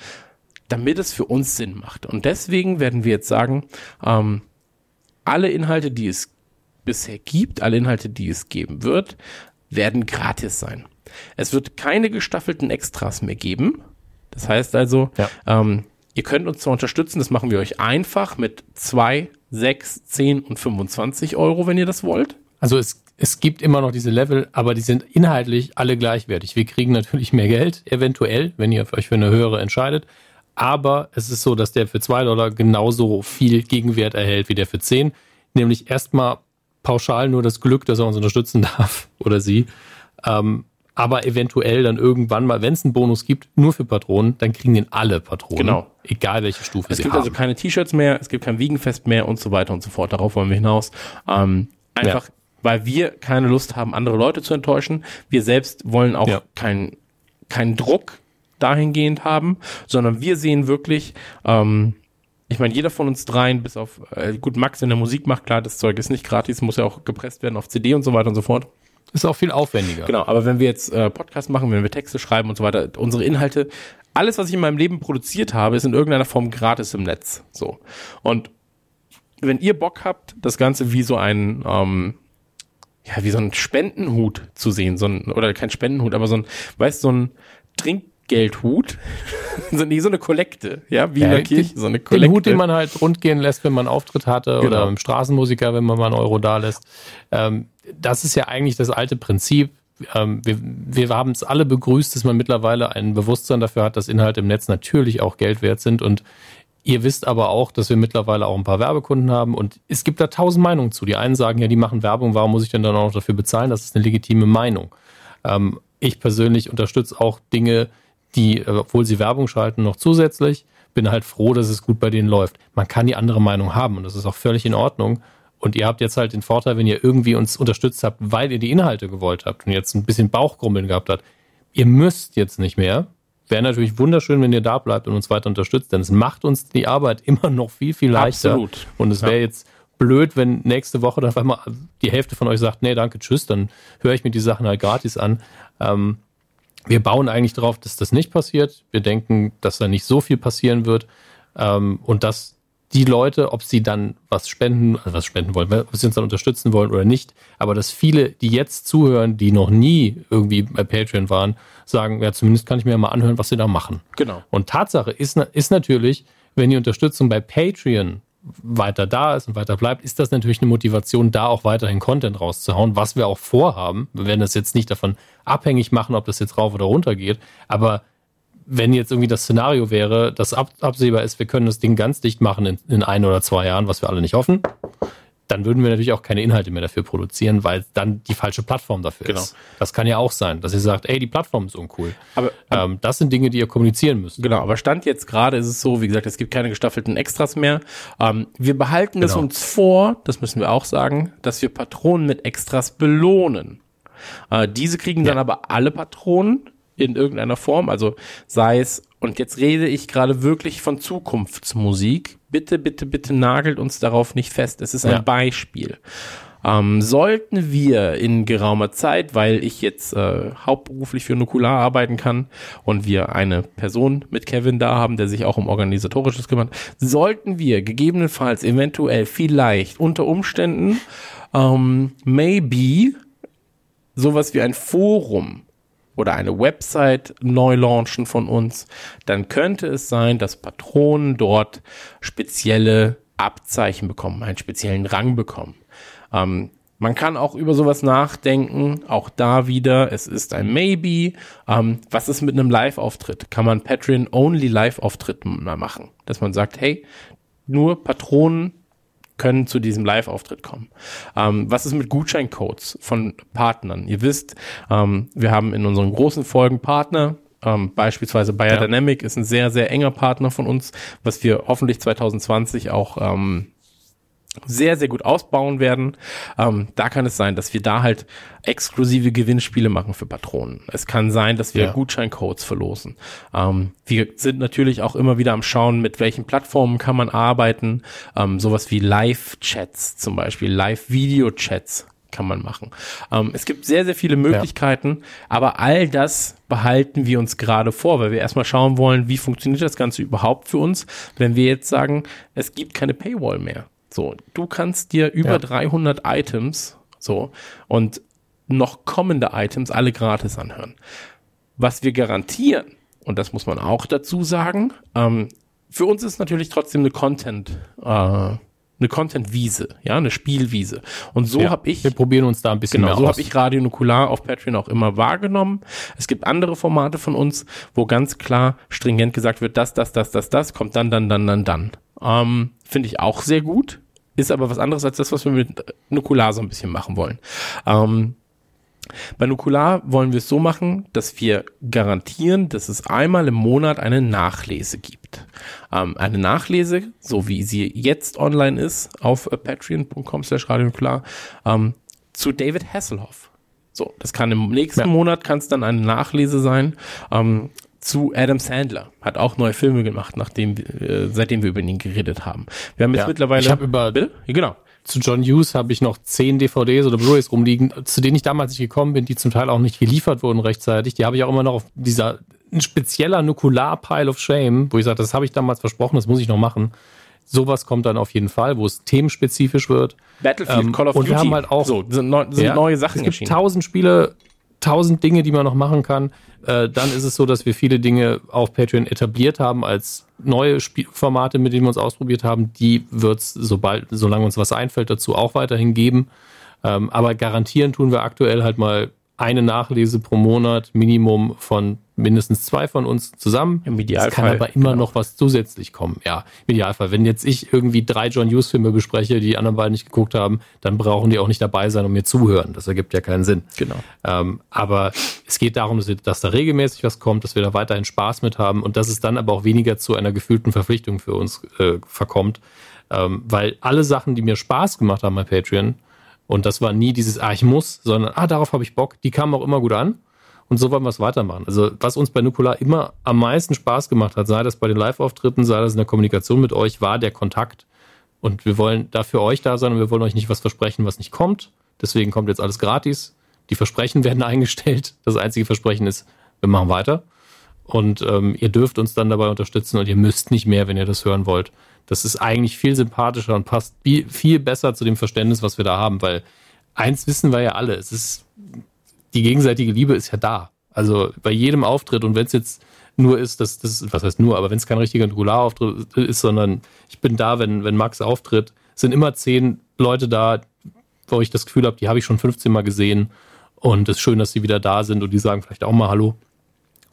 damit es für uns Sinn macht. Und deswegen werden wir jetzt sagen, ähm, alle Inhalte, die es bisher gibt, alle Inhalte, die es geben wird, werden gratis sein. Es wird keine gestaffelten Extras mehr geben. Das heißt also, ja. ähm, ihr könnt uns zwar unterstützen, das machen wir euch einfach mit zwei, sechs, zehn und 25 Euro, wenn ihr das wollt. Also es, es gibt immer noch diese Level, aber die sind inhaltlich alle gleichwertig. Wir kriegen natürlich mehr Geld, eventuell, wenn ihr euch für eine höhere entscheidet. Aber es ist so, dass der für zwei Dollar genauso viel Gegenwert erhält wie der für zehn. Nämlich erstmal pauschal nur das Glück, dass er uns unterstützen darf oder sie. Ähm, aber eventuell dann irgendwann mal, wenn es einen Bonus gibt, nur für Patronen, dann kriegen den alle Patronen. Genau. Egal welche Stufe es sie haben. Es gibt also keine T-Shirts mehr, es gibt kein Wiegenfest mehr und so weiter und so fort. Darauf wollen wir hinaus. Ähm, einfach, ja. weil wir keine Lust haben, andere Leute zu enttäuschen. Wir selbst wollen auch ja. keinen keinen Druck dahingehend haben, sondern wir sehen wirklich, ähm, ich meine, jeder von uns dreien, bis auf, äh, gut, Max in der Musik macht, klar, das Zeug ist nicht gratis, muss ja auch gepresst werden auf CD und so weiter und so fort. Ist auch viel aufwendiger. Genau, aber wenn wir jetzt äh, Podcast machen, wenn wir Texte schreiben und so weiter, unsere Inhalte, alles, was ich in meinem Leben produziert habe, ist in irgendeiner Form gratis im Netz. So. Und wenn ihr Bock habt, das Ganze wie so ein, ähm, ja, wie so ein Spendenhut zu sehen, so ein, oder kein Spendenhut, aber so ein, weißt, so ein Trink, Geldhut. so, nee, so eine Kollekte, ja, wie ja, in der Kirche, so eine Kollekte. Den Hut, den man halt rundgehen lässt, wenn man einen Auftritt hatte genau. oder im Straßenmusiker, wenn man mal einen Euro da lässt. Ähm, das ist ja eigentlich das alte Prinzip. Ähm, wir, wir haben es alle begrüßt, dass man mittlerweile ein Bewusstsein dafür hat, dass Inhalte im Netz natürlich auch Geld wert sind und Ihr wisst aber auch, dass wir mittlerweile auch ein paar Werbekunden haben und es gibt da tausend Meinungen zu. Die einen sagen, ja, die machen Werbung, warum muss ich denn dann auch noch dafür bezahlen? Das ist eine legitime Meinung. Ähm, ich persönlich unterstütze auch Dinge, die, äh, obwohl sie Werbung schalten, noch zusätzlich. Bin halt froh, dass es gut bei denen läuft. Man kann die andere Meinung haben und das ist auch völlig in Ordnung. Und ihr habt jetzt halt den Vorteil, wenn ihr irgendwie uns unterstützt habt, weil ihr die Inhalte gewollt habt und jetzt ein bisschen Bauchgrummeln gehabt habt. Ihr müsst jetzt nicht mehr. Wäre natürlich wunderschön, wenn ihr da bleibt und uns weiter unterstützt, denn es macht uns die Arbeit immer noch viel, viel leichter. Absolut. Und es wäre ja. jetzt blöd, wenn nächste Woche dann auf einmal die Hälfte von euch sagt, nee, danke, tschüss, dann höre ich mir die Sachen halt gratis an. Ähm, wir bauen eigentlich darauf, dass das nicht passiert. Wir denken, dass da nicht so viel passieren wird ähm, und dass die Leute, ob sie dann was spenden, also was spenden wollen, ob sie uns dann unterstützen wollen oder nicht, aber dass viele, die jetzt zuhören, die noch nie irgendwie bei Patreon waren, sagen, ja, zumindest kann ich mir mal anhören, was sie da machen. Genau. Und Tatsache ist, ist natürlich, wenn die Unterstützung bei Patreon weiter da ist und weiter bleibt, ist das natürlich eine Motivation, da auch weiterhin Content rauszuhauen, was wir auch vorhaben. Wir werden das jetzt nicht davon abhängig machen, ob das jetzt rauf oder runter geht, aber wenn jetzt irgendwie das Szenario wäre, dass ab, absehbar ist, wir können das Ding ganz dicht machen in, in ein oder zwei Jahren, was wir alle nicht hoffen, dann würden wir natürlich auch keine Inhalte mehr dafür produzieren, weil dann die falsche Plattform dafür Genau. ist. Das kann ja auch sein, dass ihr sagt, ey, die Plattform ist uncool. Aber, Ähm, das sind Dinge, die ihr kommunizieren müsst. Genau, aber Stand jetzt gerade ist es so, wie gesagt, es gibt keine gestaffelten Extras mehr. Ähm, wir behalten es Genau. uns vor, das müssen wir auch sagen, dass wir Patronen mit Extras belohnen. Äh, diese kriegen dann Ja. aber alle Patronen in irgendeiner Form, also sei es, und jetzt rede ich gerade wirklich von Zukunftsmusik. Bitte, bitte, bitte nagelt uns darauf nicht fest. Es ist ein Ja. Beispiel. Ähm, sollten wir in geraumer Zeit, weil ich jetzt äh, hauptberuflich für Nukular arbeiten kann und wir eine Person mit Kevin da haben, der sich auch um organisatorisches kümmert, sollten wir gegebenenfalls eventuell vielleicht unter Umständen ähm, maybe sowas wie ein Forum oder eine Website neu launchen von uns, dann könnte es sein, dass Patronen dort spezielle Abzeichen bekommen, einen speziellen Rang bekommen. Ähm, man kann auch über sowas nachdenken, auch da wieder, es ist ein Maybe. Ähm, was ist mit einem Live-Auftritt? Kann man Patreon-only Live-Auftritt mal machen? Dass man sagt, hey, nur Patronen können zu diesem Live-Auftritt kommen. Ähm, was ist mit Gutscheincodes von Partnern? Ihr wisst, ähm, wir haben in unseren großen Folgen Partner. Ähm, beispielsweise Bayer Ja. Dynamic ist ein sehr, sehr enger Partner von uns, was wir hoffentlich 2020 auch ähm, sehr, sehr gut ausbauen werden. Ähm, da kann es sein, dass wir da halt exklusive Gewinnspiele machen für Patronen. Es kann sein, dass wir Ja. Gutscheincodes verlosen. Ähm, wir sind natürlich auch immer wieder am Schauen, mit welchen Plattformen kann man arbeiten. Ähm, sowas wie Live-Chats zum Beispiel, Live-Video-Chats kann man machen. Ähm, es gibt sehr, sehr viele Möglichkeiten, aber all das behalten wir uns gerade vor, weil wir erstmal schauen wollen, wie funktioniert das Ganze überhaupt für uns, wenn wir jetzt sagen, es gibt keine Paywall mehr. So, du kannst dir über Ja. 300 Items, so, und noch kommende Items alle gratis anhören. Was wir garantieren, und das muss man auch dazu sagen, ähm, für uns ist natürlich trotzdem eine Content, äh, eine Content-Wiese, ja, eine Spielwiese. Und so Ja, habe ich wir probieren uns da ein bisschen Genau, mehr so habe ich Radio Nukular auf Patreon auch immer wahrgenommen. Es gibt andere Formate von uns, wo ganz klar stringent gesagt wird, das, das, das, das, das kommt dann, dann, dann, dann, dann. Ähm, Finde ich auch sehr gut. Ist aber was anderes als das, was wir mit Nukular so ein bisschen machen wollen. Ähm, bei Nukular wollen wir es so machen, dass wir garantieren, dass es einmal im Monat eine Nachlese gibt. Ähm, eine Nachlese, so wie sie jetzt online ist, auf äh, patreon.com slash radionukular, ähm, zu David Hasselhoff. So, das kann im nächsten Ja. Monat kann es dann eine Nachlese sein. Ähm, zu Adam Sandler. Hat auch neue Filme gemacht, nachdem, wir- äh, seitdem wir über ihn geredet haben. Wir haben jetzt Ja. mittlerweile. Ich habe über Bitte? Genau. Zu John Hughes habe ich noch zehn DVDs oder Blu-rays rumliegen, zu denen ich damals nicht gekommen bin, die zum Teil auch nicht geliefert wurden rechtzeitig. Die habe ich auch immer noch auf dieser ein spezieller Nukular-Pile of Shame, wo ich sage, das habe ich damals versprochen, das muss ich noch machen. Sowas kommt dann auf jeden Fall, wo es themenspezifisch wird. Battlefield, Ähm, Call of und Duty. wir haben halt auch- so, sind, neu, sind Ja, neue Sachen Es gibt erschienen. tausend Spiele, tausend Dinge, die man noch machen kann. Äh, dann ist es so, dass wir viele Dinge auf Patreon etabliert haben als neue Spielformate, mit denen wir uns ausprobiert haben. Die wird es, sobald, solange uns was einfällt, dazu auch weiterhin geben. Ähm, aber garantieren tun wir aktuell halt mal eine Nachlese pro Monat, Minimum von mindestens zwei von uns zusammen. Im Es Idealfall, kann aber immer genau. noch was zusätzlich kommen. Ja, im Idealfall. Wenn jetzt ich irgendwie drei John Hughes Filme bespreche, die die anderen beiden nicht geguckt haben, dann brauchen die auch nicht dabei sein und mir zuhören. Das ergibt ja keinen Sinn. Genau. Ähm, aber es geht darum, dass, wir, dass da regelmäßig was kommt, dass wir da weiterhin Spaß mit haben und dass es dann aber auch weniger zu einer gefühlten Verpflichtung für uns äh, verkommt. Ähm, weil alle Sachen, die mir Spaß gemacht haben bei Patreon, und das war nie dieses, ah, ich muss, sondern, ah, darauf habe ich Bock, die kamen auch immer gut an. Und so wollen wir es weitermachen. Also, was uns bei Nukular immer am meisten Spaß gemacht hat, sei das bei den Live-Auftritten, sei das in der Kommunikation mit euch, war der Kontakt. Und wir wollen da für euch da sein und wir wollen euch nicht was versprechen, was nicht kommt. Deswegen kommt jetzt alles gratis. Die Versprechen werden eingestellt. Das einzige Versprechen ist, wir machen weiter. Und ähm, ihr dürft uns dann dabei unterstützen und ihr müsst nicht mehr, wenn ihr das hören wollt. Das ist eigentlich viel sympathischer und passt viel, besser zu dem Verständnis, was wir da haben, weil eins wissen wir ja alle, es ist, die gegenseitige Liebe ist ja da. Also bei jedem Auftritt und wenn es jetzt nur ist, dass das, was heißt nur, aber wenn es kein richtiger Regularauftritt ist, sondern ich bin da, wenn, wenn Max auftritt, sind immer zehn Leute da, wo ich das Gefühl habe, die habe ich schon 15 Mal gesehen und es ist schön, dass sie wieder da sind und die sagen vielleicht auch mal Hallo.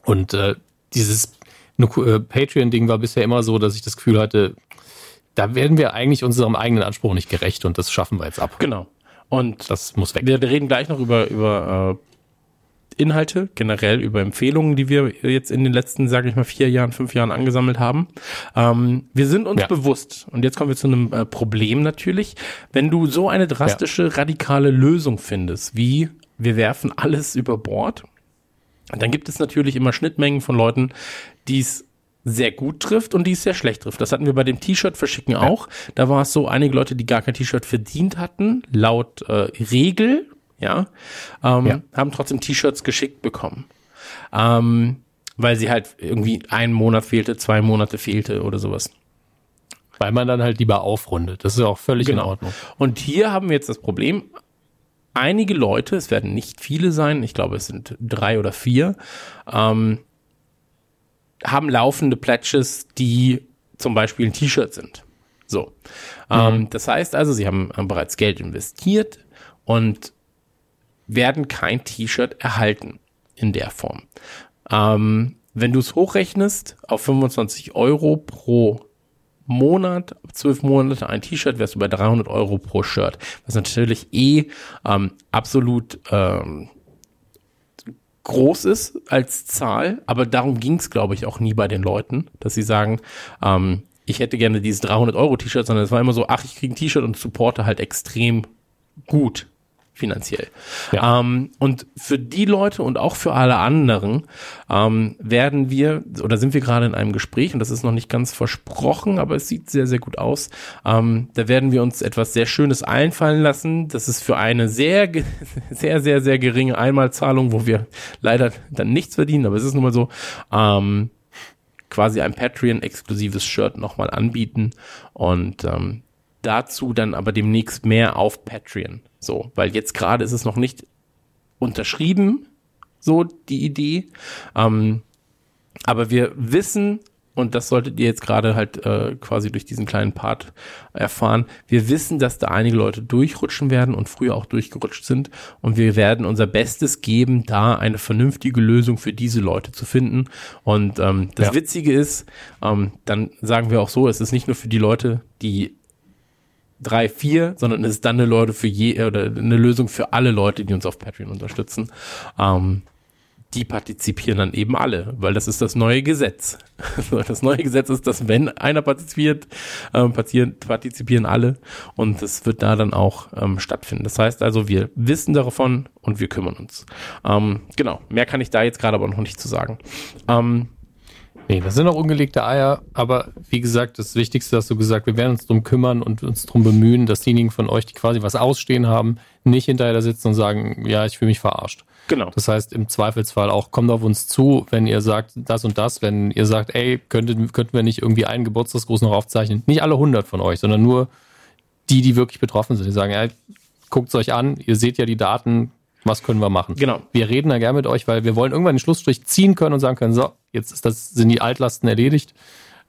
Und äh, dieses äh, Patreon-Ding war bisher immer so, dass ich das Gefühl hatte, da werden wir eigentlich unserem eigenen Anspruch nicht gerecht und das schaffen wir jetzt ab. Genau. Und das muss weg. Wir reden gleich noch über, über äh, Inhalte, generell über Empfehlungen, die wir jetzt in den letzten, sage ich mal, vier Jahren, fünf Jahren angesammelt haben. Ähm, wir sind uns ja. bewusst, und jetzt kommen wir zu einem äh, Problem natürlich, wenn du so eine drastische, ja. radikale Lösung findest, wie wir werfen alles über Bord, dann gibt es natürlich immer Schnittmengen von Leuten, die es sehr gut trifft und die es sehr schlecht trifft. Das hatten wir bei dem T-Shirt verschicken ja. auch. Da war es so, einige Leute, die gar kein T-Shirt verdient hatten, laut äh, Regel, ja, ähm, ja, haben trotzdem T-Shirts geschickt bekommen. Ähm, weil sie halt irgendwie einen Monat fehlte, zwei Monate fehlte oder sowas. Weil man dann halt lieber aufrundet. Das ist ja auch völlig genau. in Ordnung. Und hier haben wir jetzt das Problem, einige Leute, es werden nicht viele sein, ich glaube es sind drei oder vier, ähm, haben laufende Pledges, die zum Beispiel ein T-Shirt sind. So. Mhm. Ähm, das heißt also, sie haben bereits Geld investiert und werden kein T-Shirt erhalten in der Form. Ähm, wenn du es hochrechnest auf 25 Euro pro Monat, zwölf Monate ein T-Shirt, wärst du bei 300 Euro pro Shirt. Was natürlich eh ähm, absolut ähm, groß ist als Zahl, aber darum ging es, glaube ich, auch nie bei den Leuten, dass sie sagen, ähm, ich hätte gerne dieses 300 Euro T-Shirt, sondern es war immer so, ach, ich kriege ein T-Shirt und supporte halt extrem gut finanziell. Ja. Ähm, und für die Leute und auch für alle anderen ähm, werden wir oder sind wir gerade in einem Gespräch und das ist noch nicht ganz versprochen, aber es sieht sehr, sehr gut aus. Ähm, da werden wir uns etwas sehr Schönes einfallen lassen. Das ist für eine sehr, sehr, sehr, sehr geringe Einmalzahlung, wo wir leider dann nichts verdienen, aber es ist nun mal so. Ähm, quasi ein Patreon-exklusives Shirt nochmal anbieten und ähm, dazu dann aber demnächst mehr auf Patreon. So, weil jetzt gerade ist es noch nicht unterschrieben, so die Idee. Ähm, aber wir wissen, und das solltet ihr jetzt gerade halt äh, quasi durch diesen kleinen Part erfahren, wir wissen, dass da einige Leute durchrutschen werden und früher auch durchgerutscht sind. Und wir werden unser Bestes geben, da eine vernünftige Lösung für diese Leute zu finden. Und ähm, das ja. Witzige ist, ähm, dann sagen wir auch so, es ist nicht nur für die Leute, die drei, vier, sondern es ist dann eine Leute für je oder eine Lösung für alle Leute, die uns auf Patreon unterstützen. Ähm, die partizipieren dann eben alle, weil das ist das neue Gesetz. Das neue Gesetz ist, dass wenn einer partizipiert, ähm, partizipieren alle und das wird da dann auch ähm, stattfinden. Das heißt also, wir wissen davon und wir kümmern uns. Ähm, genau, mehr kann ich da jetzt gerade aber noch nicht zu sagen. Ähm, Nee, das sind auch ungelegte Eier, aber wie gesagt, das Wichtigste hast du gesagt, wir werden uns drum kümmern und uns drum bemühen, dass diejenigen von euch, die quasi was ausstehen haben, nicht hinterher da sitzen und sagen, ja, ich fühle mich verarscht. Genau. Das heißt, im Zweifelsfall auch, kommt auf uns zu, wenn ihr sagt, das und das, wenn ihr sagt, ey, könnten, könnten wir nicht irgendwie einen Geburtstagsgruß noch aufzeichnen? Nicht alle 100 von euch, sondern nur die, die wirklich betroffen sind. Die sagen, ey, guckt es euch an, ihr seht ja die Daten, was können wir machen? Genau. Wir reden da gerne mit euch, weil wir wollen irgendwann den Schlussstrich ziehen können und sagen können, so, jetzt ist das, sind die Altlasten erledigt.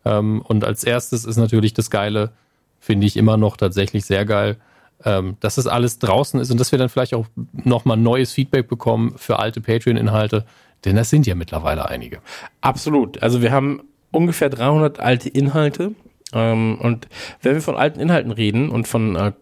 Ähm, und als erstes ist natürlich das Geile, finde ich immer noch tatsächlich sehr geil, ähm, dass das alles draußen ist und dass wir dann vielleicht auch nochmal neues Feedback bekommen für alte Patreon-Inhalte, denn das sind ja mittlerweile einige. Absolut. Also wir haben ungefähr 300 alte Inhalte. Ähm, und wenn wir von alten Inhalten reden und von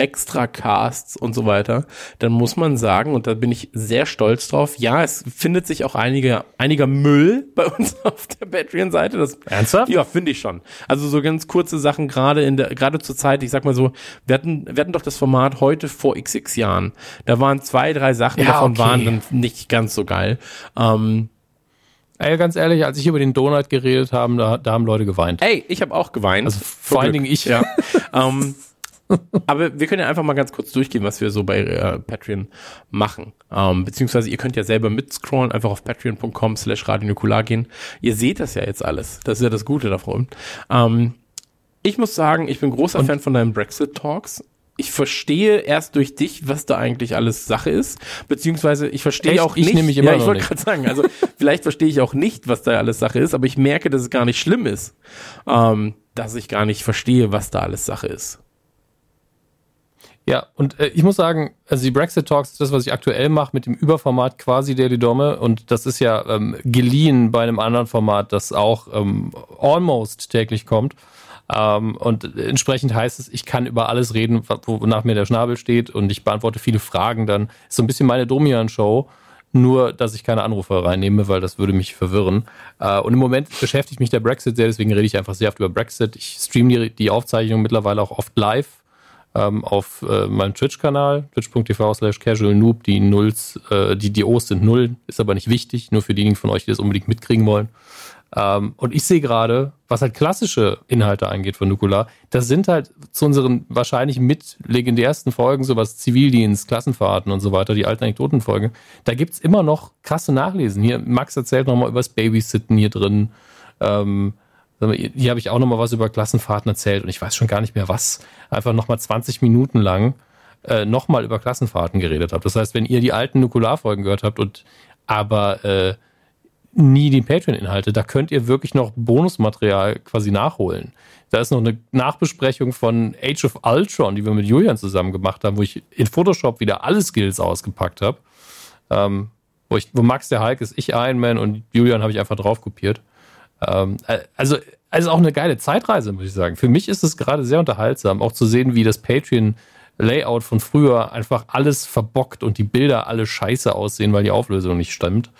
äh, Extra-Casts und so weiter, dann muss man sagen, und da bin ich sehr stolz drauf, ja, es findet sich auch einige, einiger Müll bei uns auf der Patreon-Seite. Das, Ernsthaft? Ja, finde ich schon. Also so ganz kurze Sachen, gerade in der, gerade zur Zeit, ich sag mal so, wir hatten, wir hatten doch das Format heute vor xx Jahren. Da waren zwei, drei Sachen, ja, davon okay. waren dann nicht ganz so geil. Ähm, Ey, ganz ehrlich, als ich über den Donut geredet habe, da, da haben Leute geweint. Ey, ich habe auch geweint. Also vor allen Dingen ich. Ja. ähm, Aber wir können ja einfach mal ganz kurz durchgehen, was wir so bei äh, Patreon machen. Ähm, beziehungsweise ihr könnt ja selber mitscrollen, einfach auf patreon.com slash radionukular gehen. Ihr seht das ja jetzt alles. Das ist ja das Gute davon. Ähm, ich muss sagen, ich bin großer Und Fan von deinen Brexit-Talks ich verstehe erst durch dich, was da eigentlich alles Sache ist, beziehungsweise ich verstehe Echt? auch nicht. Ich nehme mich immer ja, ich wollte gerade sagen, also vielleicht verstehe ich auch nicht, was da alles Sache ist, aber ich merke, dass es gar nicht schlimm ist, ähm, dass ich gar nicht verstehe, was da alles Sache ist. Ja, und äh, ich muss sagen, also die Brexit Talks das, was ich aktuell mache mit dem Überformat quasi der Dome und das ist ja ähm, geliehen bei einem anderen Format, das auch ähm, almost täglich kommt. Ähm, und entsprechend heißt es, ich kann über alles reden, wonach mir der Schnabel steht und ich beantworte viele Fragen dann. Ist so ein bisschen meine Domian-Show. Nur, dass ich keine Anrufe reinnehme, weil das würde mich verwirren. Äh, und im Moment beschäftigt mich der Brexit sehr, deswegen rede ich einfach sehr oft über Brexit. Ich streame die, die Aufzeichnung mittlerweile auch oft live ähm, auf äh, meinem Twitch-Kanal, twitch.tv slash casualnoob. Die Nulls, äh, die, die O's sind Null, ist aber nicht wichtig, nur für diejenigen von euch, die das unbedingt mitkriegen wollen. Ähm, und ich sehe gerade, was halt klassische Inhalte angeht von Nukular, das sind halt zu unseren wahrscheinlich mit legendärsten Folgen, sowas Zivildienst, Klassenfahrten und so weiter, die alten Anekdotenfolgen, da gibt's immer noch krasse Nachlesen. Hier, Max erzählt nochmal übers Babysitten hier drin. Ähm, hier habe ich auch nochmal was über Klassenfahrten erzählt und ich weiß schon gar nicht mehr was. Einfach nochmal 20 Minuten lang äh, nochmal über Klassenfahrten geredet habe. Das heißt, wenn ihr die alten Nukularfolgen gehört habt und aber äh, nie die Patreon-Inhalte. Da könnt ihr wirklich noch Bonusmaterial quasi nachholen. Da ist noch eine Nachbesprechung von Age of Ultron, die wir mit Julian zusammen gemacht haben, wo ich in Photoshop wieder alle Skills ausgepackt habe. Ähm, wo, ich, wo Max der Hulk ist, ich Iron Man und Julian habe ich einfach drauf kopiert. Ähm, äh, also, also auch eine geile Zeitreise, muss ich sagen. Für mich ist es gerade sehr unterhaltsam, auch zu sehen, wie das Patreon Layout von früher einfach alles verbockt und die Bilder alle scheiße aussehen, weil die Auflösung nicht stimmt.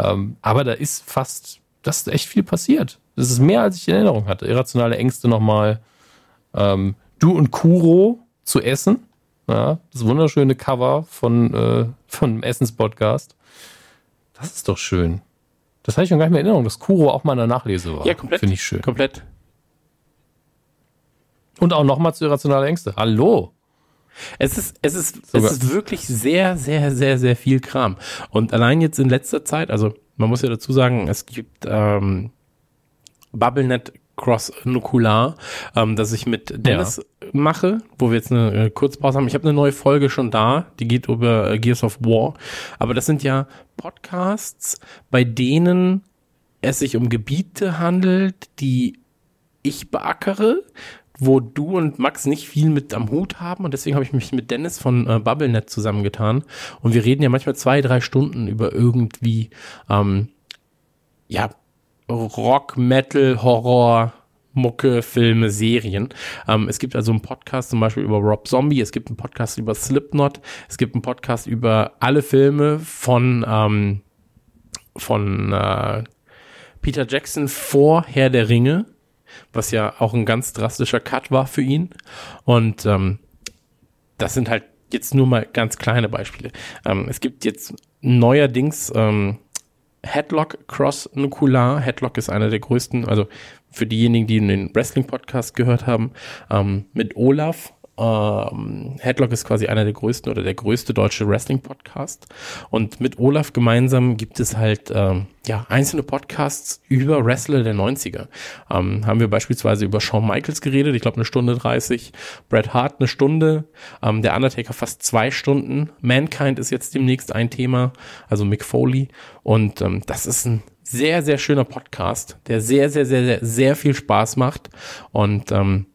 Ähm, aber da ist fast, das ist echt viel passiert. Das ist mehr, als ich in Erinnerung hatte. Irrationale Ängste nochmal. Ähm, du und Kuro zu essen. Ja, das wunderschöne Cover von, äh, von dem Essens-Podcast. Das ist doch schön. Das hatte ich noch gar nicht mehr in Erinnerung, dass Kuro auch mal in der Nachlese war. Ja, komplett. Finde ich schön. Komplett. Und auch nochmal zu irrationale Ängste. Hallo. Es ist, es ist, es ist wirklich sehr, sehr, sehr, sehr viel Kram. Und allein jetzt in letzter Zeit, also man muss ja dazu sagen, es gibt ähm, BubbleNet Cross Nukular, ähm, das ich mit Dennis ja. mache, wo wir jetzt eine äh, Kurzpause haben. Ich habe eine neue Folge schon da, die geht über äh, Gears of War. Aber das sind ja Podcasts, bei denen es sich um Gebiete handelt, die ich beackere, wo du und Max nicht viel mit am Hut haben und deswegen habe ich mich mit Dennis von äh, BubbleNet zusammengetan und wir reden ja manchmal zwei, drei Stunden über irgendwie ähm, ja Rock, Metal, Horror, Mucke, Filme, Serien. Ähm, es gibt also einen Podcast zum Beispiel über Rob Zombie, es gibt einen Podcast über Slipknot, es gibt einen Podcast über alle Filme von ähm, von äh, Peter Jackson vor Herr der Ringe was ja auch ein ganz drastischer Cut war für ihn. Und ähm, das sind halt jetzt nur mal ganz kleine Beispiele. Ähm, es gibt jetzt neuerdings ähm, Headlock Cross Nukular. Headlock ist einer der größten, also für diejenigen, die den Wrestling-Podcast gehört haben, ähm, mit Olaf ähm, Headlock ist quasi einer der größten oder der größte deutsche Wrestling-Podcast. Und mit Olaf gemeinsam gibt es halt ähm, ja einzelne Podcasts über Wrestler der 90er. Ähm, haben wir beispielsweise über Shawn Michaels geredet, ich glaube eine Stunde 30, Bret Hart eine Stunde, ähm, der Undertaker fast zwei Stunden, Mankind ist jetzt demnächst ein Thema, also Mick Foley. Und ähm, das ist ein sehr, sehr schöner Podcast, der sehr, sehr, sehr, sehr, sehr viel Spaß macht. Und ähm,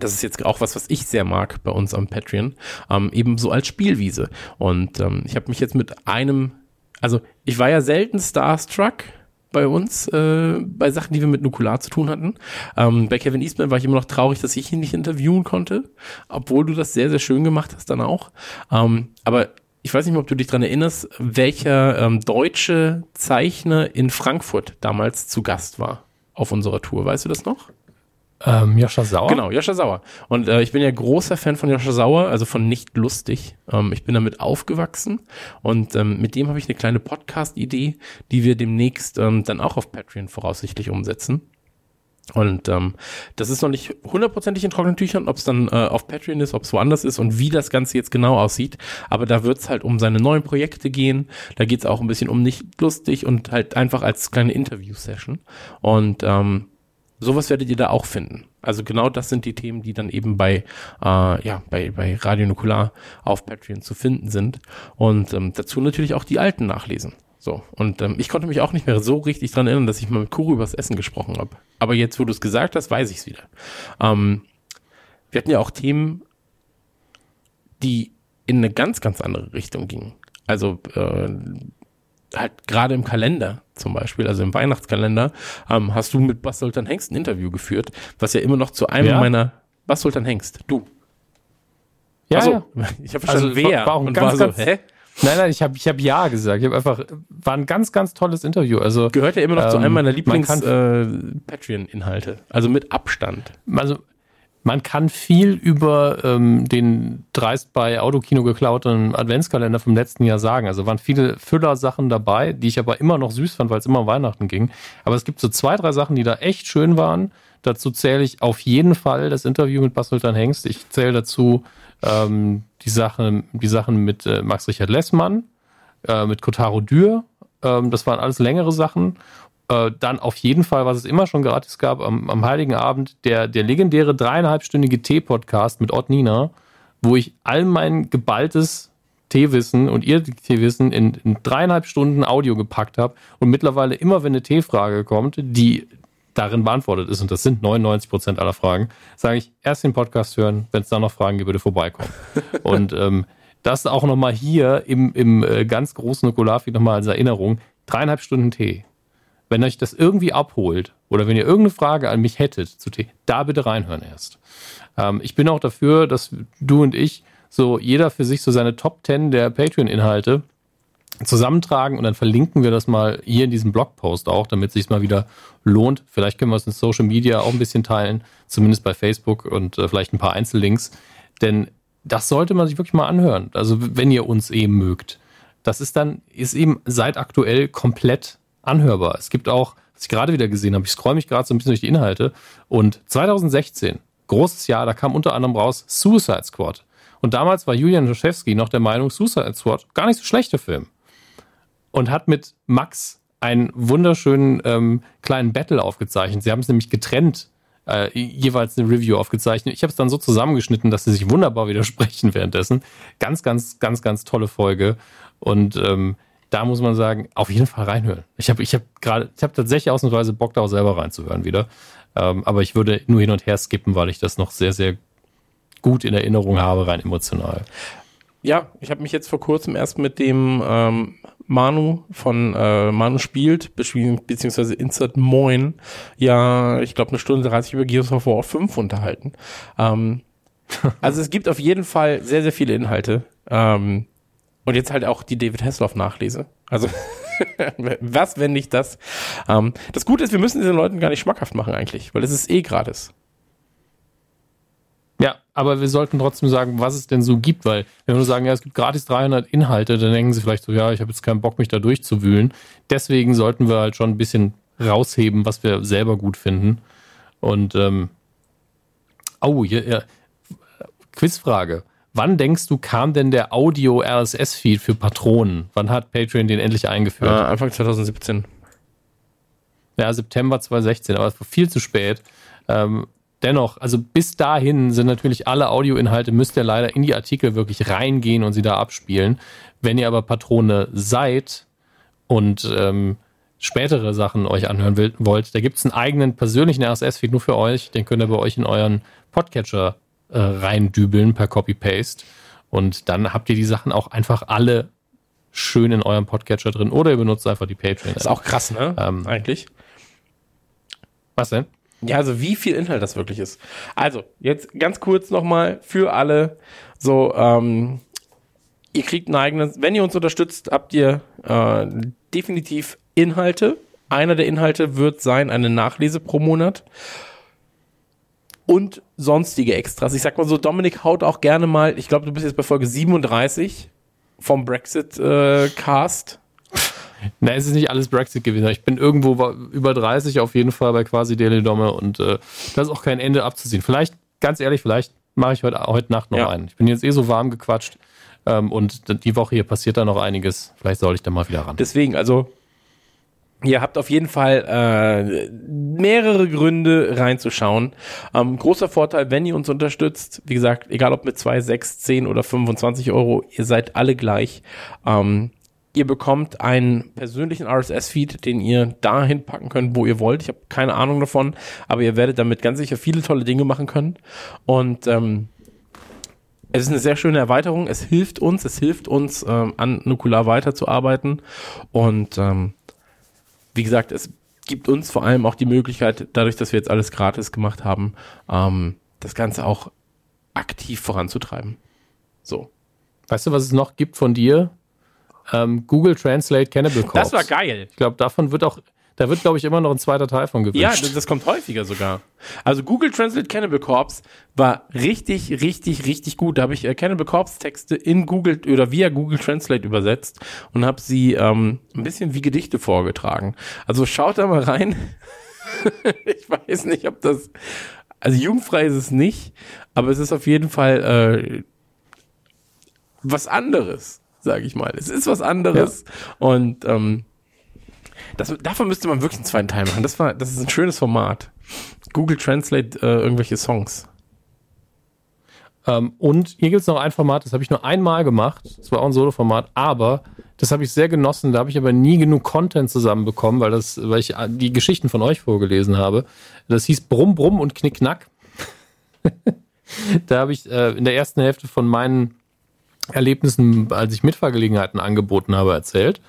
das ist jetzt auch was, was ich sehr mag bei uns am Patreon, ähm, eben so als Spielwiese. Und ähm, ich habe mich jetzt mit einem, also ich war ja selten Starstruck bei uns, äh, bei Sachen, die wir mit Nukular zu tun hatten. Ähm, bei Kevin Eastman war ich immer noch traurig, dass ich ihn nicht interviewen konnte, obwohl du das sehr, sehr schön gemacht hast dann auch. Ähm, aber ich weiß nicht mehr, ob du dich dran erinnerst, welcher ähm, deutsche Zeichner in Frankfurt damals zu Gast war auf unserer Tour. Weißt du das noch? Ähm, Joscha Sauer? Genau, Joscha Sauer. Und äh, ich bin ja großer Fan von Joscha Sauer, also von Nicht Lustig. Ähm, ich bin damit aufgewachsen und ähm, mit dem habe ich eine kleine Podcast-Idee, die wir demnächst ähm, dann auch auf Patreon voraussichtlich umsetzen. Und ähm, das ist noch nicht hundertprozentig in trockenen Tüchern, ob es dann äh, auf Patreon ist, ob es woanders ist und wie das Ganze jetzt genau aussieht. Aber da wird es halt um seine neuen Projekte gehen. Da geht es auch ein bisschen um nicht lustig und halt einfach als kleine Interview-Session. Und ähm, sowas werdet ihr da auch finden. Also genau das sind die Themen, die dann eben bei, äh, ja, bei, bei Radio Nukular auf Patreon zu finden sind. Und ähm, dazu natürlich auch die alten nachlesen. So, und ähm, ich konnte mich auch nicht mehr so richtig dran erinnern, dass ich mal mit Kuro übers Essen gesprochen habe. Aber jetzt, wo du es gesagt hast, weiß ich es wieder. Ähm, wir hatten ja auch Themen, die in eine ganz, ganz andere Richtung gingen. Also äh, halt gerade im Kalender zum Beispiel, also im Weihnachtskalender, ähm, hast du mit Bas Sultan Hengst ein Interview geführt, was ja immer noch zu einem Ja. meiner Bas Sultan Hengst, du. Ja, Ach so, ja. ich habe verstanden, Also, wer war auch und ganz, war ganz- so, hä? Nein, nein, ich habe ich hab ja gesagt. Ich habe einfach, war ein ganz, ganz tolles Interview. Also, Gehört ja immer noch zu Ähm, einem meiner man Lieblings äh, Patreon-Inhalte, also mit Abstand. also man kann viel über ähm, den dreist bei Autokino geklauten Adventskalender vom letzten Jahr sagen. Also waren viele Füller-Sachen dabei, die ich aber immer noch süß fand, weil es immer um Weihnachten ging. Aber es gibt so zwei, drei Sachen, die da echt schön waren. Dazu zähle ich auf jeden Fall das Interview mit Bas Sultan Hengst. Ich zähle dazu ähm, die, Sachen, die Sachen mit äh, Max Richard Lessmann, äh, mit Kotaro Dürr. Ähm, das waren alles längere Sachen. Äh, dann auf jeden Fall, was es immer schon gratis gab, am, am Heiligen Abend, der, der legendäre dreieinhalbstündige Tee-Podcast mit Ott Nina, wo ich all mein geballtes Teewissen und ihr Teewissen in, in dreieinhalb Stunden Audio gepackt habe und mittlerweile immer, wenn eine Teefrage kommt, die darin beantwortet ist, und das sind 99 Prozent aller Fragen, sage ich, erst den Podcast hören, wenn es da noch Fragen gibt, bitte vorbeikommen. und ähm, das auch nochmal hier im, im äh, ganz großen Okulafi nochmal als Erinnerung, dreieinhalb Stunden Tee. Wenn euch das irgendwie abholt oder wenn ihr irgendeine Frage an mich hättet da bitte reinhören erst. Ähm, ich bin auch dafür, dass du und ich so jeder für sich so seine Top 10 der Patreon-Inhalte zusammentragen und dann verlinken wir das mal hier in diesem Blogpost auch, damit es sich mal wieder lohnt. Vielleicht können wir es in Social Media auch ein bisschen teilen, zumindest bei Facebook und äh, vielleicht ein paar Einzellinks. Denn das sollte man sich wirklich mal anhören. Also wenn ihr uns eben mögt. Das ist dann, ist eben seit aktuell komplett anhörbar. Es gibt auch, was ich gerade wieder gesehen habe, ich scroll mich gerade so ein bisschen durch die Inhalte und 2016, großes Jahr, da kam unter anderem raus Suicide Squad. Und damals war Julian Joschewski noch der Meinung, Suicide Squad gar nicht so schlechter Film und hat mit Max einen wunderschönen ähm, kleinen Battle aufgezeichnet. Sie haben es nämlich getrennt, äh, jeweils eine Review aufgezeichnet. Ich habe es dann so zusammengeschnitten, dass sie sich wunderbar widersprechen währenddessen. Ganz, ganz, ganz, ganz tolle Folge. Und ähm, da muss man sagen, auf jeden Fall reinhören. Ich habe ich hab gerade, ich habe tatsächlich ausnahmsweise Bock, da auch selber reinzuhören wieder. Ähm, aber ich würde nur hin und her skippen, weil ich das noch sehr, sehr gut in Erinnerung habe, rein emotional. Ja, ich habe mich jetzt vor kurzem erst mit dem ähm, Manu von äh, Manu spielt, beziehungsweise Insert Moin, ja, ich glaube eine Stunde 30 über Gears of War 5 unterhalten. Ähm, also es gibt auf jeden Fall sehr, sehr viele Inhalte. Ähm, und jetzt halt auch die David Hasselhoff Nachlese. Also was, wenn nicht das? Ähm, das Gute ist, wir müssen diesen Leuten gar nicht schmackhaft machen eigentlich, weil es ist eh gratis. Ja, aber wir sollten trotzdem sagen, was es denn so gibt, weil wenn wir nur sagen, ja, es gibt gratis 300 Inhalte, dann denken sie vielleicht so, ja, ich habe jetzt keinen Bock, mich da durchzuwühlen. Deswegen sollten wir halt schon ein bisschen rausheben, was wir selber gut finden. Und, ähm, oh, hier, ja, Quizfrage. Wann denkst du, kam denn der Audio-RSS-Feed für Patronen? Wann hat Patreon den endlich Äh, eingeführt? Anfang 2017. Ja, September 2016, aber es war viel zu spät. Ähm, dennoch, also bis dahin sind natürlich alle Audioinhalte, müsst ihr leider in die Artikel wirklich reingehen und sie da abspielen. Wenn ihr aber Patrone seid und ähm, spätere Sachen euch anhören will, wollt, da gibt es einen eigenen persönlichen RSS-Feed nur für euch. Den könnt ihr bei euch in euren Podcatcher äh, reindübeln per Copy-Paste. Und dann habt ihr die Sachen auch einfach alle schön in eurem Podcatcher drin. Oder ihr benutzt einfach die Patreon. Ist auch krass, ne? Ähm, Eigentlich. Was denn? Ja, also wie viel Inhalt das wirklich ist. Also, jetzt ganz kurz nochmal für alle. So, ähm, ihr kriegt ein eigenes, wenn ihr uns unterstützt, habt ihr äh, definitiv Inhalte. Einer der Inhalte wird sein, eine Nachlese pro Monat. Und sonstige Extras. Ich sag mal so, Dominik haut auch gerne mal, ich glaube, du bist jetzt bei Folge 37 vom Brexit-Cast. Na, es ist nicht alles Brexit-Gewinner. Ich bin irgendwo über 30 auf jeden Fall bei quasi Daily Domme und äh, da ist auch kein Ende abzusehen. Vielleicht, ganz ehrlich, vielleicht mache ich heute, heute Nacht noch Ja. einen. Ich bin jetzt eh so warm gequatscht ähm, und die Woche hier passiert da noch einiges. Vielleicht soll ich da mal wieder ran. Deswegen, also ihr habt auf jeden Fall äh, mehrere Gründe reinzuschauen. Ähm, großer Vorteil, wenn ihr uns unterstützt, wie gesagt, egal ob mit 2, 6, 10 oder 25 Euro, ihr seid alle gleich. Ähm, ihr bekommt einen persönlichen RSS-Feed, den ihr dahin packen könnt, wo ihr wollt. Ich habe keine Ahnung davon, aber ihr werdet damit ganz sicher viele tolle Dinge machen können. Und ähm, es ist eine sehr schöne Erweiterung. Es hilft uns, es hilft uns, ähm, an Nukular weiterzuarbeiten. Und ähm, wie gesagt, es gibt uns vor allem auch die Möglichkeit, dadurch, dass wir jetzt alles gratis gemacht haben, ähm, das Ganze auch aktiv voranzutreiben. So. Weißt du, was es noch gibt von dir? Ähm, Google Translate Cannibal Corpse. Das war geil. Ich glaube, davon wird auch da wird, glaube ich, immer noch ein zweiter Teil von gewünscht. Ja, das, das, kommt häufiger sogar. Also Google Translate Cannibal Corpse war richtig, richtig, richtig gut. Da habe ich äh, Cannibal Corpse Texte in Google oder via Google Translate übersetzt und habe sie ähm, ein bisschen wie Gedichte vorgetragen. Also schaut da mal rein. ich weiß nicht, ob das, also jugendfrei ist es nicht, aber es ist auf jeden Fall äh, was anderes, sage ich mal. Es ist was anderes ja. und ähm, das, davon müsste man wirklich einen zweiten Teil machen. Das, war, das ist ein schönes Format. Google Translate äh, irgendwelche Songs. Ähm, und hier gibt es noch ein Format, das habe ich nur einmal gemacht. Das war auch ein Solo-Format, aber das habe ich sehr genossen. Da habe ich aber nie genug Content zusammenbekommen, weil, das, weil ich die Geschichten von euch vorgelesen habe. Das hieß Brumm, Brumm und Knickknack. da habe ich äh, in der ersten Hälfte von meinen Erlebnissen, als ich Mitfahrgelegenheiten angeboten habe, erzählt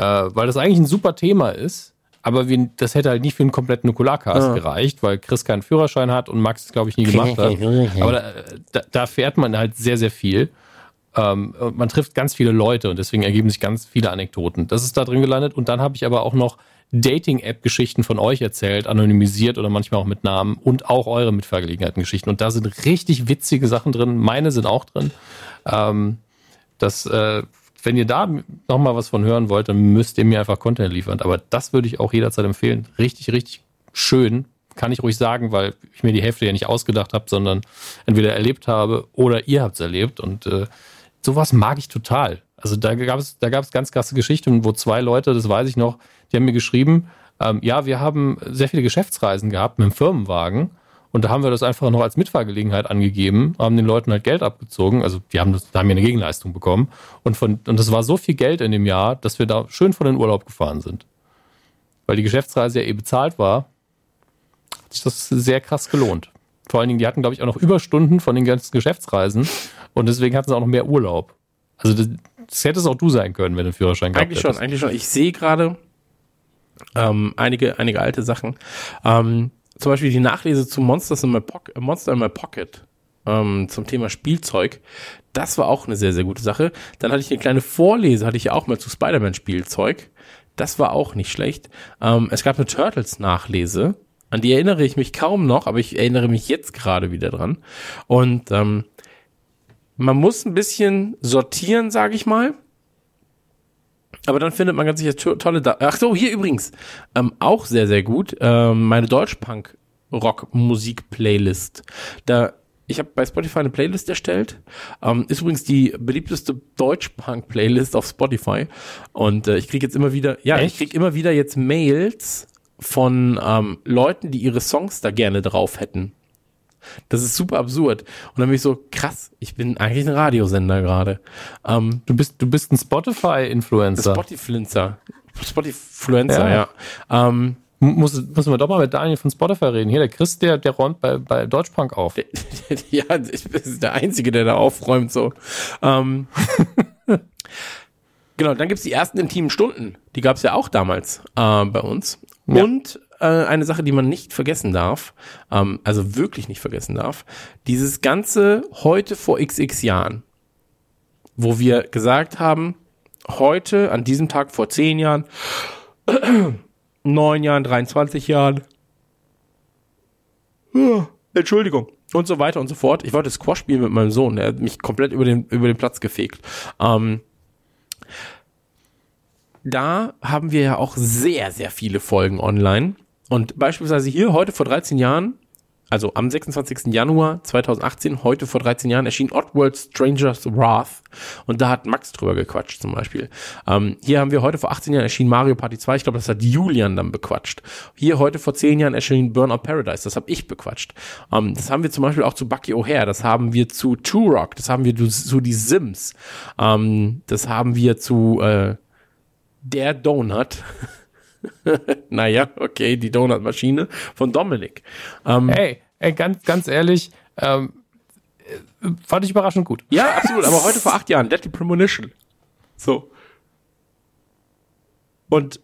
äh, weil das eigentlich ein super Thema ist. Aber wir, das hätte halt nicht für einen kompletten Nukularcast ja. gereicht, weil Chris keinen Führerschein hat und Max es, glaube ich, nie gemacht hat. Aber da, da, da, fährt man halt sehr, sehr viel. Ähm, man trifft ganz viele Leute und deswegen ergeben sich ganz viele Anekdoten. Das ist da drin gelandet. Und dann habe ich aber auch noch Dating-App-Geschichten von euch erzählt, anonymisiert oder manchmal auch mit Namen und auch eure Mitfahrgelegenheiten-Geschichten. Und da sind richtig witzige Sachen drin. Meine sind auch drin. Ähm, das äh, wenn ihr da nochmal was von hören wollt, dann müsst ihr mir einfach Content liefern. Aber das würde ich auch jederzeit empfehlen. Richtig, richtig schön. Kann ich ruhig sagen, weil ich mir die Hälfte ja nicht ausgedacht habe, sondern entweder erlebt habe oder ihr habt es erlebt. Und äh, sowas mag ich total. Also da gab es da gab es ganz krasse Geschichten, wo zwei Leute, das weiß ich noch, die haben mir geschrieben, ähm, ja, wir haben sehr viele Geschäftsreisen gehabt mit dem Firmenwagen und da haben wir das einfach noch als Mitfahrgelegenheit angegeben, haben den Leuten halt Geld abgezogen. Also die haben, das, da haben wir eine Gegenleistung bekommen. Und, von, und das war so viel Geld in dem Jahr, dass wir da schön von den Urlaub gefahren sind. Weil die Geschäftsreise ja eh bezahlt war, hat sich das sehr krass gelohnt. Vor allen Dingen, die hatten, glaube ich, auch noch Überstunden von den ganzen Geschäftsreisen. Und deswegen hatten sie auch noch mehr Urlaub. Also das, das hätte es auch du sein können, wenn du einen Führerschein gehabt Eigentlich hättest. schon, eigentlich schon. Ich sehe gerade ähm, einige, einige alte Sachen. Ähm, zum Beispiel die Nachlese zu Monsters in My Pocket, äh, Monster in My Pocket ähm, zum Thema Spielzeug. Das war auch eine sehr, sehr gute Sache. Dann hatte ich eine kleine Vorlese, hatte ich ja auch mal zu Spider-Man-Spielzeug. Das war auch nicht schlecht. Ähm, es gab eine Turtles-Nachlese. An die erinnere ich mich kaum noch, aber ich erinnere mich jetzt gerade wieder dran. Und ähm, man muss ein bisschen sortieren, sage ich mal. Aber dann findet man ganz sicher tolle. Da Ach so, hier übrigens ähm, auch sehr sehr gut ähm, meine Deutschpunk Rock Musik Playlist. Da ich habe bei Spotify eine Playlist erstellt. Ähm, ist übrigens die beliebteste Deutschpunk-Playlist auf Spotify. Und äh, ich kriege jetzt immer wieder, ja, Echt? ich kriege immer wieder jetzt Mails von ähm, Leuten, die ihre Songs da gerne drauf hätten. Das ist super absurd. Und dann bin ich so, krass, ich bin eigentlich ein Radiosender gerade. Ähm, du bist, du bist ein Spotify-Influencer. Spotify-Influencer. Spotify-Influencer, ja. ja. Ähm, muss, müssen wir doch mal mit Daniel von Spotify reden. Hier, der Chris, der, der räumt bei, bei Deutschpunk auf. ja, ich bin der Einzige, der da aufräumt, so. Ähm, genau, dann gibt's die ersten intimen Stunden. Die gab's ja auch damals äh, bei uns. Ja. Und äh, eine Sache, die man nicht vergessen darf, ähm, also wirklich nicht vergessen darf, dieses ganze heute vor xx Jahren, wo wir gesagt haben, heute, an diesem Tag vor zehn Jahren, neun Jahren, 23 Jahren, Entschuldigung, und so weiter und so fort. Ich wollte Squash spielen mit meinem Sohn, der hat mich komplett über den, über den Platz gefegt. Ähm, da haben wir ja auch sehr, sehr viele Folgen online. Und beispielsweise hier heute vor 13 Jahren, also am 26. Januar 2018, heute vor 13 Jahren, erschien Oddworld Stranger's Wrath. Und da hat Max drüber gequatscht zum Beispiel. Ähm, hier haben wir heute vor 18 Jahren erschien Mario Party 2. Ich glaube, das hat Julian dann bequatscht. Hier heute vor 10 Jahren erschien Burnout Paradise. Das habe ich bequatscht. Ähm, das haben wir zum Beispiel auch zu Bucky O'Hare. Das haben wir zu Turok. Das haben wir zu, zu Die Sims. Ähm, das haben wir zu äh, Der Donut. naja, okay, die Donutmaschine von Dominik. Ähm, hey, ey, ganz, ganz ehrlich, ähm, fand ich überraschend gut. Ja, absolut. Aber heute vor acht Jahren, Deadly Premonition. So. Und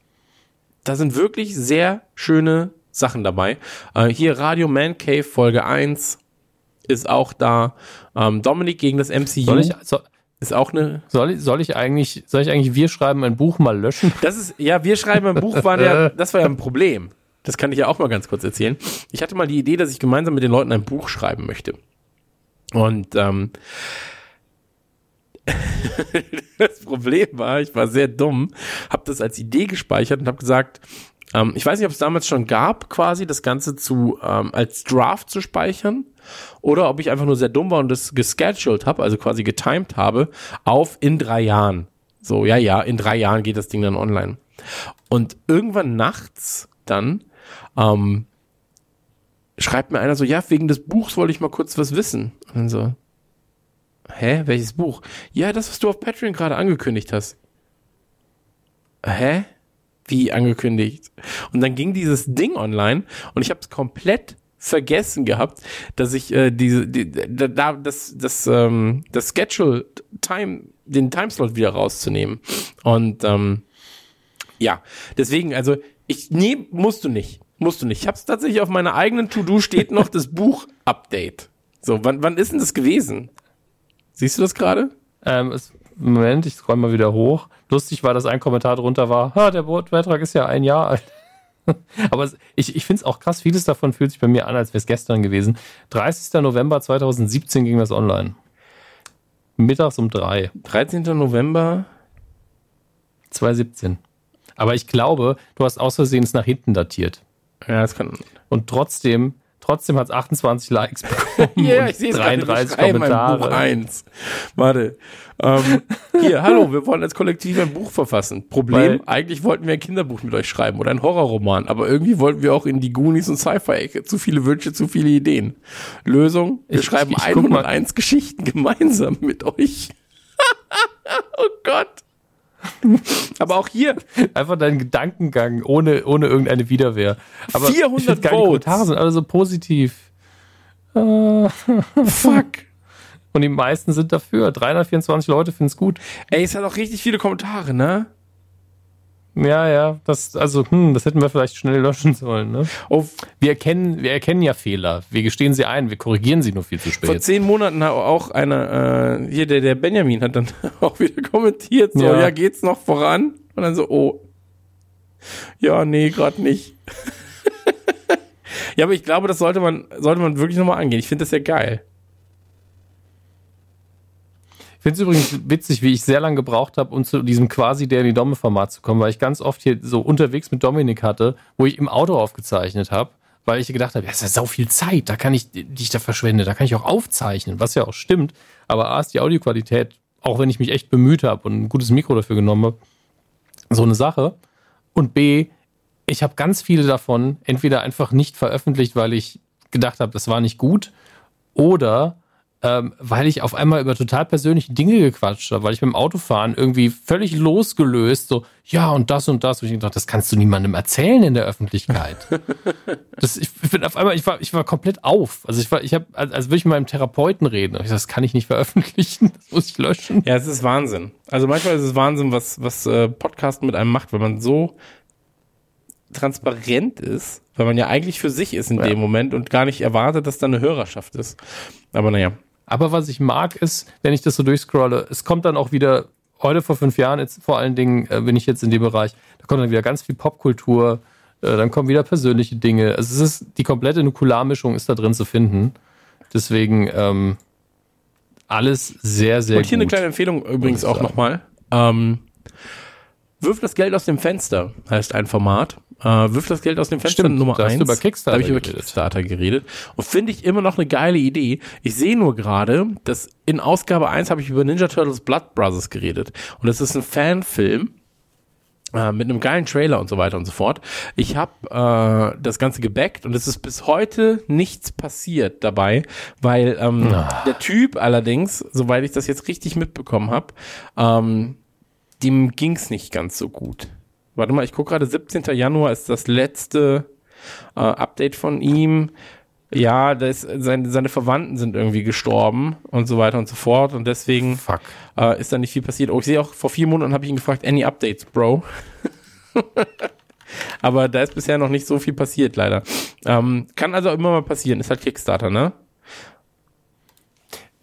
da sind wirklich sehr schöne Sachen dabei. Äh, hier Radio Man Cave Folge 1 ist auch da. Ähm, Dominik gegen das MCU Soll ich, so, ist auch eine. soll, ich, soll ich eigentlich, soll ich eigentlich wir schreiben ein Buch mal löschen? Das ist, ja, wir schreiben ein Buch, war ja, das war ja ein Problem. Das kann ich ja auch mal ganz kurz erzählen. Ich hatte mal die Idee, dass ich gemeinsam mit den Leuten ein Buch schreiben möchte. Und ähm, das Problem war, ich war sehr dumm, habe das als Idee gespeichert und habe gesagt, ähm, ich weiß nicht, ob es damals schon gab, quasi das Ganze zu ähm, als Draft zu speichern oder ob ich einfach nur sehr dumm war und das gescheduled habe, also quasi getimed habe, auf in drei Jahren. So, ja, ja, in drei Jahren geht das Ding dann online. Und irgendwann nachts dann ähm, schreibt mir einer so, ja, wegen des Buchs wollte ich mal kurz was wissen. Und dann so, hä, welches Buch? Ja, das, was du auf Patreon gerade angekündigt hast. Hä? Wie angekündigt? Und dann ging dieses Ding online und ich habe es komplett vergessen gehabt, dass ich äh, diese die, da, da das das ähm, das Schedule Time den Timeslot wieder rauszunehmen. Und ähm, ja deswegen also ich nee musst du nicht musst du nicht. Ich habe es tatsächlich auf meiner eigenen To Do steht noch das Buch Update so wann wann ist denn das gewesen? Siehst du das gerade? Ähm, Moment, ich scroll mal wieder hoch. Lustig war, dass ein Kommentar drunter war, ha, der Beitrag ist ja ein Jahr alt. Aber ich, ich finde es auch krass, vieles davon fühlt sich bei mir an, als wäre es gestern gewesen. 30. November 2017 ging das online. Mittags um drei. 13. November 2017. Aber ich glaube, du hast aus Versehen es nach hinten datiert. ja das kann Und trotzdem, trotzdem hat es 28 Likes bekommen. Ja, und ich sehe es gerade. Wir 33 schreiben ein Buch Kommentare. eins. Warte. Ähm, hier, hallo, wir wollen als Kollektiv ein Buch verfassen. Problem, Weil- eigentlich wollten wir ein Kinderbuch mit euch schreiben oder ein Horrorroman, aber irgendwie wollten wir auch in die Goonies und Sci-Fi-Ecke. Zu viele Wünsche, zu viele Ideen. Lösung, wir Ich- schreiben ich- ich guck mal. 101 Geschichten gemeinsam mit euch. oh Gott. Aber auch hier, Einfach dein Gedankengang ohne, ohne irgendeine Widerwehr. Aber 400 ich find geil, die Votes. Kommentare sind alle so positiv. Äh, fuck. Und die meisten sind dafür. 324 Leute finden es gut. Ey, es hat auch richtig viele Kommentare, ne? Ja, ja, das, also, hm, das hätten wir vielleicht schnell löschen sollen. Ne? Oh, Wir, erkennen, wir erkennen ja Fehler. Wir gestehen sie ein. Wir korrigieren sie nur viel zu Vor spät. zehn Monaten hat auch einer, äh, hier der, der Benjamin hat dann auch wieder kommentiert, so, ja. Ja. geht's noch voran? Und dann so, oh. Ja, nee, gerade nicht. ja, aber ich glaube, das sollte man, sollte man wirklich nochmal angehen. Ich finde das ja geil. Ich finde es übrigens witzig, wie ich sehr lange gebraucht habe, um zu diesem quasi der in die Domme-Format zu kommen, weil ich ganz oft hier so unterwegs mit Dominik hatte, wo ich im Auto aufgezeichnet habe, weil ich gedacht habe, ja, ist ja sau viel Zeit, da kann ich, die ich da verschwende, da kann ich auch aufzeichnen, was ja auch stimmt. Aber A ist die Audioqualität, auch wenn ich mich echt bemüht habe und ein gutes Mikro dafür genommen habe, so eine Sache. Und B, ich habe ganz viele davon entweder einfach nicht veröffentlicht, weil ich gedacht habe, das war nicht gut, oder ähm, weil ich auf einmal über total persönliche Dinge gequatscht habe, weil ich beim Autofahren irgendwie völlig losgelöst so, ja und das und das. Und ich dachte, das kannst du niemandem erzählen in der Öffentlichkeit. das, ich bin auf einmal, ich war, ich war komplett auf. Also ich war, ich habe, als, als würde ich mit meinem Therapeuten reden. Und ich das kann ich nicht veröffentlichen, das muss ich löschen. Ja, es ist Wahnsinn. Also manchmal ist es Wahnsinn, was, was äh, Podcasten mit einem macht, wenn man so transparent ist, weil man ja eigentlich für sich ist in Ja. dem Moment und gar nicht erwartet, dass da eine Hörerschaft ist. Aber naja. Aber was ich mag, ist, wenn ich das so durchscrolle, es kommt dann auch wieder, heute vor fünf Jahren, jetzt vor allen Dingen äh, bin ich jetzt in dem Bereich, da kommt dann wieder ganz viel Popkultur, äh, dann kommen wieder persönliche Dinge. Also es ist, die komplette Nukularmischung ist da drin zu finden. Deswegen ähm, alles sehr, sehr Und hier gut. eine kleine Empfehlung übrigens auch nochmal. Ähm, Wirf das Geld aus dem Fenster heißt ein Format. Äh, wirf das Geld aus dem Fenster Stimmt, Nummer da hast du eins. über Kickstarter Da habe ich über geredet. Kickstarter geredet. Und finde ich immer noch eine geile Idee. Ich sehe nur gerade, dass in Ausgabe 1 habe ich über Ninja Turtles Blood Brothers geredet. Und das ist ein Fanfilm äh, mit einem geilen Trailer und so weiter und so fort. Ich habe äh, das Ganze gebackt und es ist bis heute nichts passiert dabei, weil ähm, der Typ allerdings, soweit ich das jetzt richtig mitbekommen habe, ähm, dem ging's nicht ganz so gut. Warte mal, ich gucke gerade, 17. Januar ist das letzte äh, Update von ihm. Ja, das, seine, seine Verwandten sind irgendwie gestorben und so weiter und so fort. Und deswegen äh, ist da nicht viel passiert. Oh, ich sehe auch, vor vier Monaten habe ich ihn gefragt, any updates, Bro? Aber da ist bisher noch nicht so viel passiert, leider. Ähm, kann also immer mal passieren. Ist halt Kickstarter, ne?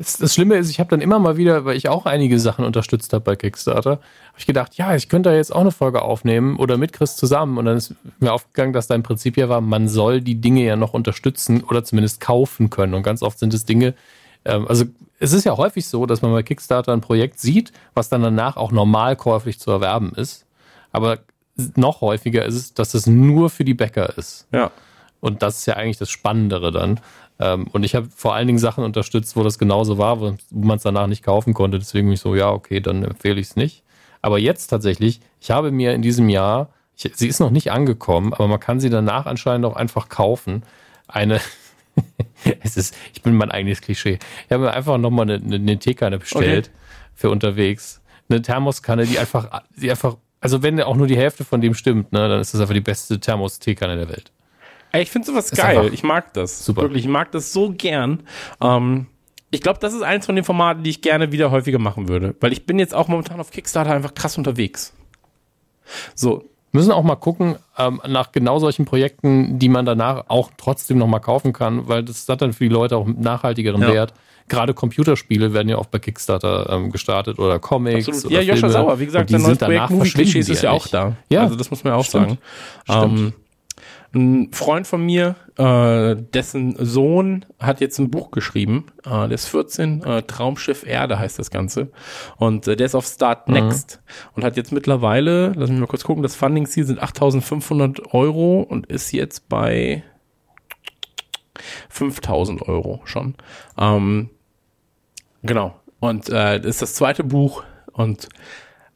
Das, Schlimme ist, ich habe dann immer mal wieder, weil ich auch einige Sachen unterstützt habe bei Kickstarter, habe ich gedacht, ja, ich könnte da jetzt auch eine Folge aufnehmen oder mit Chris zusammen. Und dann ist mir aufgegangen, dass dein Prinzip ja war, man soll die Dinge ja noch unterstützen oder zumindest kaufen können. Und ganz oft sind es Dinge, ähm, also es ist ja häufig so, dass man bei Kickstarter ein Projekt sieht, was dann danach auch normal käuflich zu erwerben ist. Aber noch häufiger ist es, dass es nur für die Bäcker ist. Ja. Und das ist ja eigentlich das Spannendere dann. Ähm, und ich habe vor allen Dingen Sachen unterstützt, wo das genauso war, wo, wo man es danach nicht kaufen konnte. Deswegen bin ich so, ja, okay, dann empfehle ich es nicht. Aber jetzt tatsächlich, ich habe mir in diesem Jahr, ich, sie ist noch nicht angekommen, aber man kann sie danach anscheinend auch einfach kaufen. Eine, es ist, ich bin mein eigenes Klischee. Ich habe mir einfach nochmal eine, eine, eine Teekanne bestellt für unterwegs. Eine Thermoskanne, die einfach, die einfach, also wenn auch nur die Hälfte von dem stimmt, ne, dann ist das einfach die beste Thermos-Teekanne der Welt. Ich finde sowas Ist geil. Ich mag das. super. Wirklich, ich mag das so gern. Ähm, ich glaube, das ist eins von den Formaten, die ich gerne wieder häufiger machen würde. Weil ich bin jetzt auch momentan auf Kickstarter einfach krass unterwegs. So, müssen auch mal gucken ähm, nach genau solchen Projekten, die man danach auch trotzdem noch mal kaufen kann, weil das hat dann für die Leute auch einen nachhaltigeren Ja. Wert. Gerade Computerspiele werden ja auch bei Kickstarter ähm, gestartet oder Comics. absolut. Oder Ja, Joscha Filme. Sauer, wie gesagt, sein neues Projekt Movie die ist ja auch da. Ja. Also das muss man ja auch Stimmt. sagen. Ähm, ein Freund von mir, äh, dessen Sohn hat jetzt ein Buch geschrieben, äh, der ist 14, äh, Traumschiff Erde heißt das Ganze. Und äh, der ist auf Start Mhm. Next und hat jetzt mittlerweile, lass mich mal kurz gucken, das Funding-Ziel sind 8500 Euro und ist jetzt bei 5000 Euro schon. Ähm, genau. Und äh, ist das zweite Buch und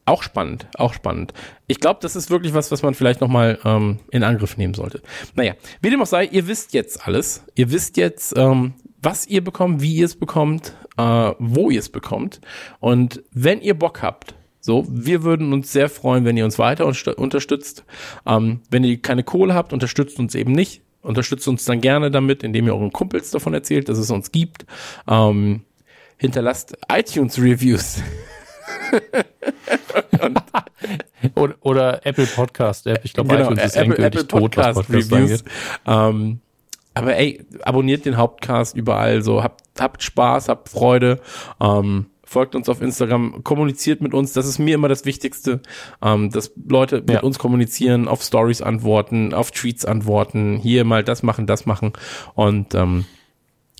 auch spannend, auch spannend. Ich glaube, das ist wirklich was, was man vielleicht nochmal ähm, in Angriff nehmen sollte. Naja, wie dem auch sei, ihr wisst jetzt alles. Ihr wisst jetzt, ähm, was ihr bekommt, wie ihr es bekommt, äh, wo ihr es bekommt. Und wenn ihr Bock habt, so, wir würden uns sehr freuen, wenn ihr uns weiter unterstützt. Ähm, wenn ihr keine Kohle habt, unterstützt uns eben nicht. Unterstützt uns dann gerne damit, indem ihr euren Kumpels davon erzählt, dass es uns gibt. Ähm, hinterlasst iTunes-Reviews. Oder, oder Apple Podcast App. Ich glaube, Genau, iTunes ist Apple, endgültig Apple tot, was Podcast Podcast Reviews. angeht. Ähm, aber ey, abonniert den Hauptcast überall so. Habt, habt Spaß, habt Freude. Ähm, folgt uns auf Instagram, kommuniziert mit uns. Das ist mir immer das Wichtigste, ähm, dass Leute mit Ja. uns kommunizieren, auf Stories antworten, auf Tweets antworten, hier mal das machen, das machen. Und ähm,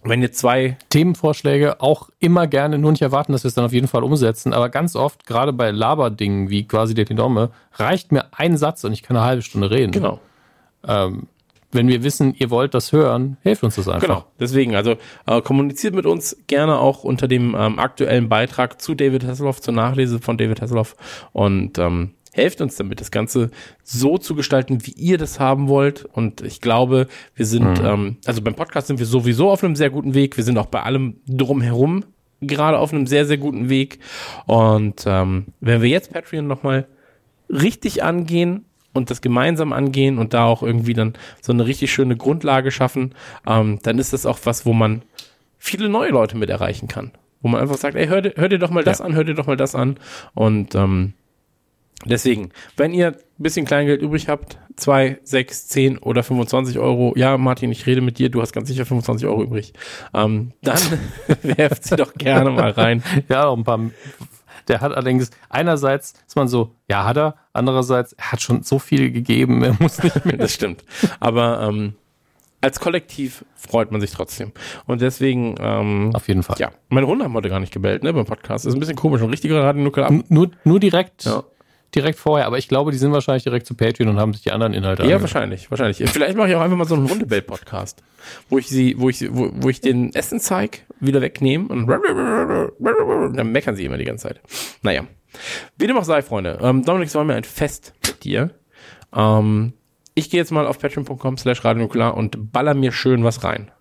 wenn ihr zwei Themenvorschläge auch immer gerne, nur nicht erwarten, dass wir es dann auf jeden Fall umsetzen. Aber ganz oft, gerade bei Laberdingen wie quasi der Dome, reicht mir ein Satz und ich kann eine halbe Stunde reden. Genau. Ähm, wenn wir wissen, ihr wollt das hören, hilft uns das einfach. Genau, deswegen, also äh, kommuniziert mit uns gerne auch unter dem ähm, aktuellen Beitrag zu David Hasselhoff, zur Nachlese von David Hasselhoff und ähm, helft uns damit, das Ganze so zu gestalten, wie ihr das haben wollt. Und ich glaube, wir sind, ähm, also beim Podcast sind wir sowieso auf einem sehr guten Weg. Wir sind auch bei allem drumherum gerade auf einem sehr, sehr guten Weg. Und ähm, wenn wir jetzt Patreon nochmal richtig angehen und das gemeinsam angehen und da auch irgendwie dann so eine richtig schöne Grundlage schaffen, ähm, dann ist das auch was, wo man viele neue Leute mit erreichen kann. Wo man einfach sagt, ey, hör, hör dir doch mal das an, hör dir doch mal das an. Und ähm, deswegen, wenn ihr ein bisschen Kleingeld übrig habt, zwei, sechs, zehn oder 25 Euro, ja, Martin, ich rede mit dir, du hast ganz sicher 25 Euro übrig, ähm, dann werft sie doch gerne mal rein. Ja, auch ein paar. Der hat allerdings, einerseits ist man so, ja, hat er, andererseits, er hat schon so viel gegeben, er muss nicht mehr. Das stimmt. Aber ähm, als Kollektiv freut man sich trotzdem. Und deswegen, ähm, Auf jeden Fall. ja, meine Hunde haben heute gar nicht gebellt, ne, beim Podcast. Das ist ein bisschen komisch. Ein richtiger Radionuckel ab. Nur, nur direkt, Ja. Direkt vorher, aber ich glaube, die sind wahrscheinlich direkt zu Patreon und haben sich die anderen Inhalte Ja, angehört. wahrscheinlich, wahrscheinlich. Vielleicht mache ich auch einfach mal so einen Hundebell-Podcast, wo ich sie, wo ich, wo, wo ich den Essen zeig, wieder wegnehme und dann meckern sie immer die ganze Zeit. Naja. Wie dem auch sei, Freunde. Ähm, Dominik, es war mir ein Fest mit dir. Ähm, ich gehe jetzt mal auf patreon.com slash radionuklear und baller mir schön was rein.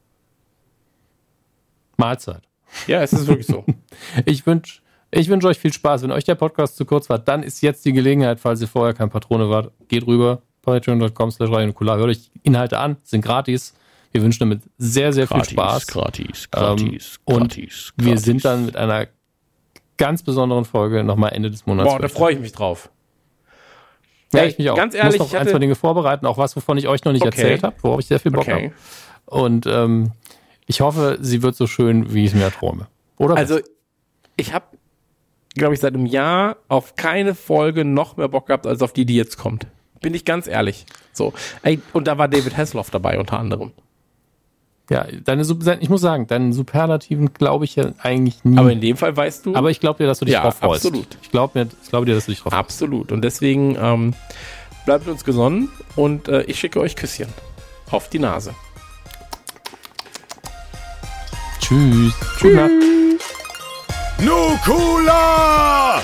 Mahlzeit. Ja, es ist wirklich so. Ich wünsche ich wünsch euch viel Spaß. Wenn euch der Podcast zu kurz war, dann ist jetzt die Gelegenheit, falls ihr vorher kein Patrone wart, geht rüber, patreon.com slash hört euch Inhalte an, sind gratis. Wir wünschen damit sehr, sehr gratis, viel Spaß. Gratis, gratis, ähm, und gratis. Wir sind dann mit einer ganz besonderen Folge nochmal Ende des Monats. Boah, da freue ich mich drauf. Ja, ich mich auch. Ganz ehrlich, ich muss noch ein, zwei Dinge vorbereiten, auch was, wovon ich euch noch nicht Okay. erzählt habe, worauf ich sehr viel Bock Okay. habe. Und ähm, ich hoffe, sie wird so schön, wie ich es mir träume. Oder? was? Also, ich habe, glaube ich, seit einem Jahr auf keine Folge noch mehr Bock gehabt, als auf die, die jetzt kommt. Bin ich ganz ehrlich. So. Ey, und da war David Hasselhoff dabei, unter anderem. ja, deine, ich muss sagen, deinen Superlativen glaube ich ja eigentlich nie. Aber in dem Fall weißt du. Aber ich glaube dir, dass du dich Ja, drauf freust. absolut. Ich glaube mir, ich glaube dir, dass du dich drauf freust. Absolut. Und deswegen ähm, bleibt uns gesonnen und äh, ich schicke euch Küsschen. Auf die Nase. Tschüss. Gute Nacht. Nukula!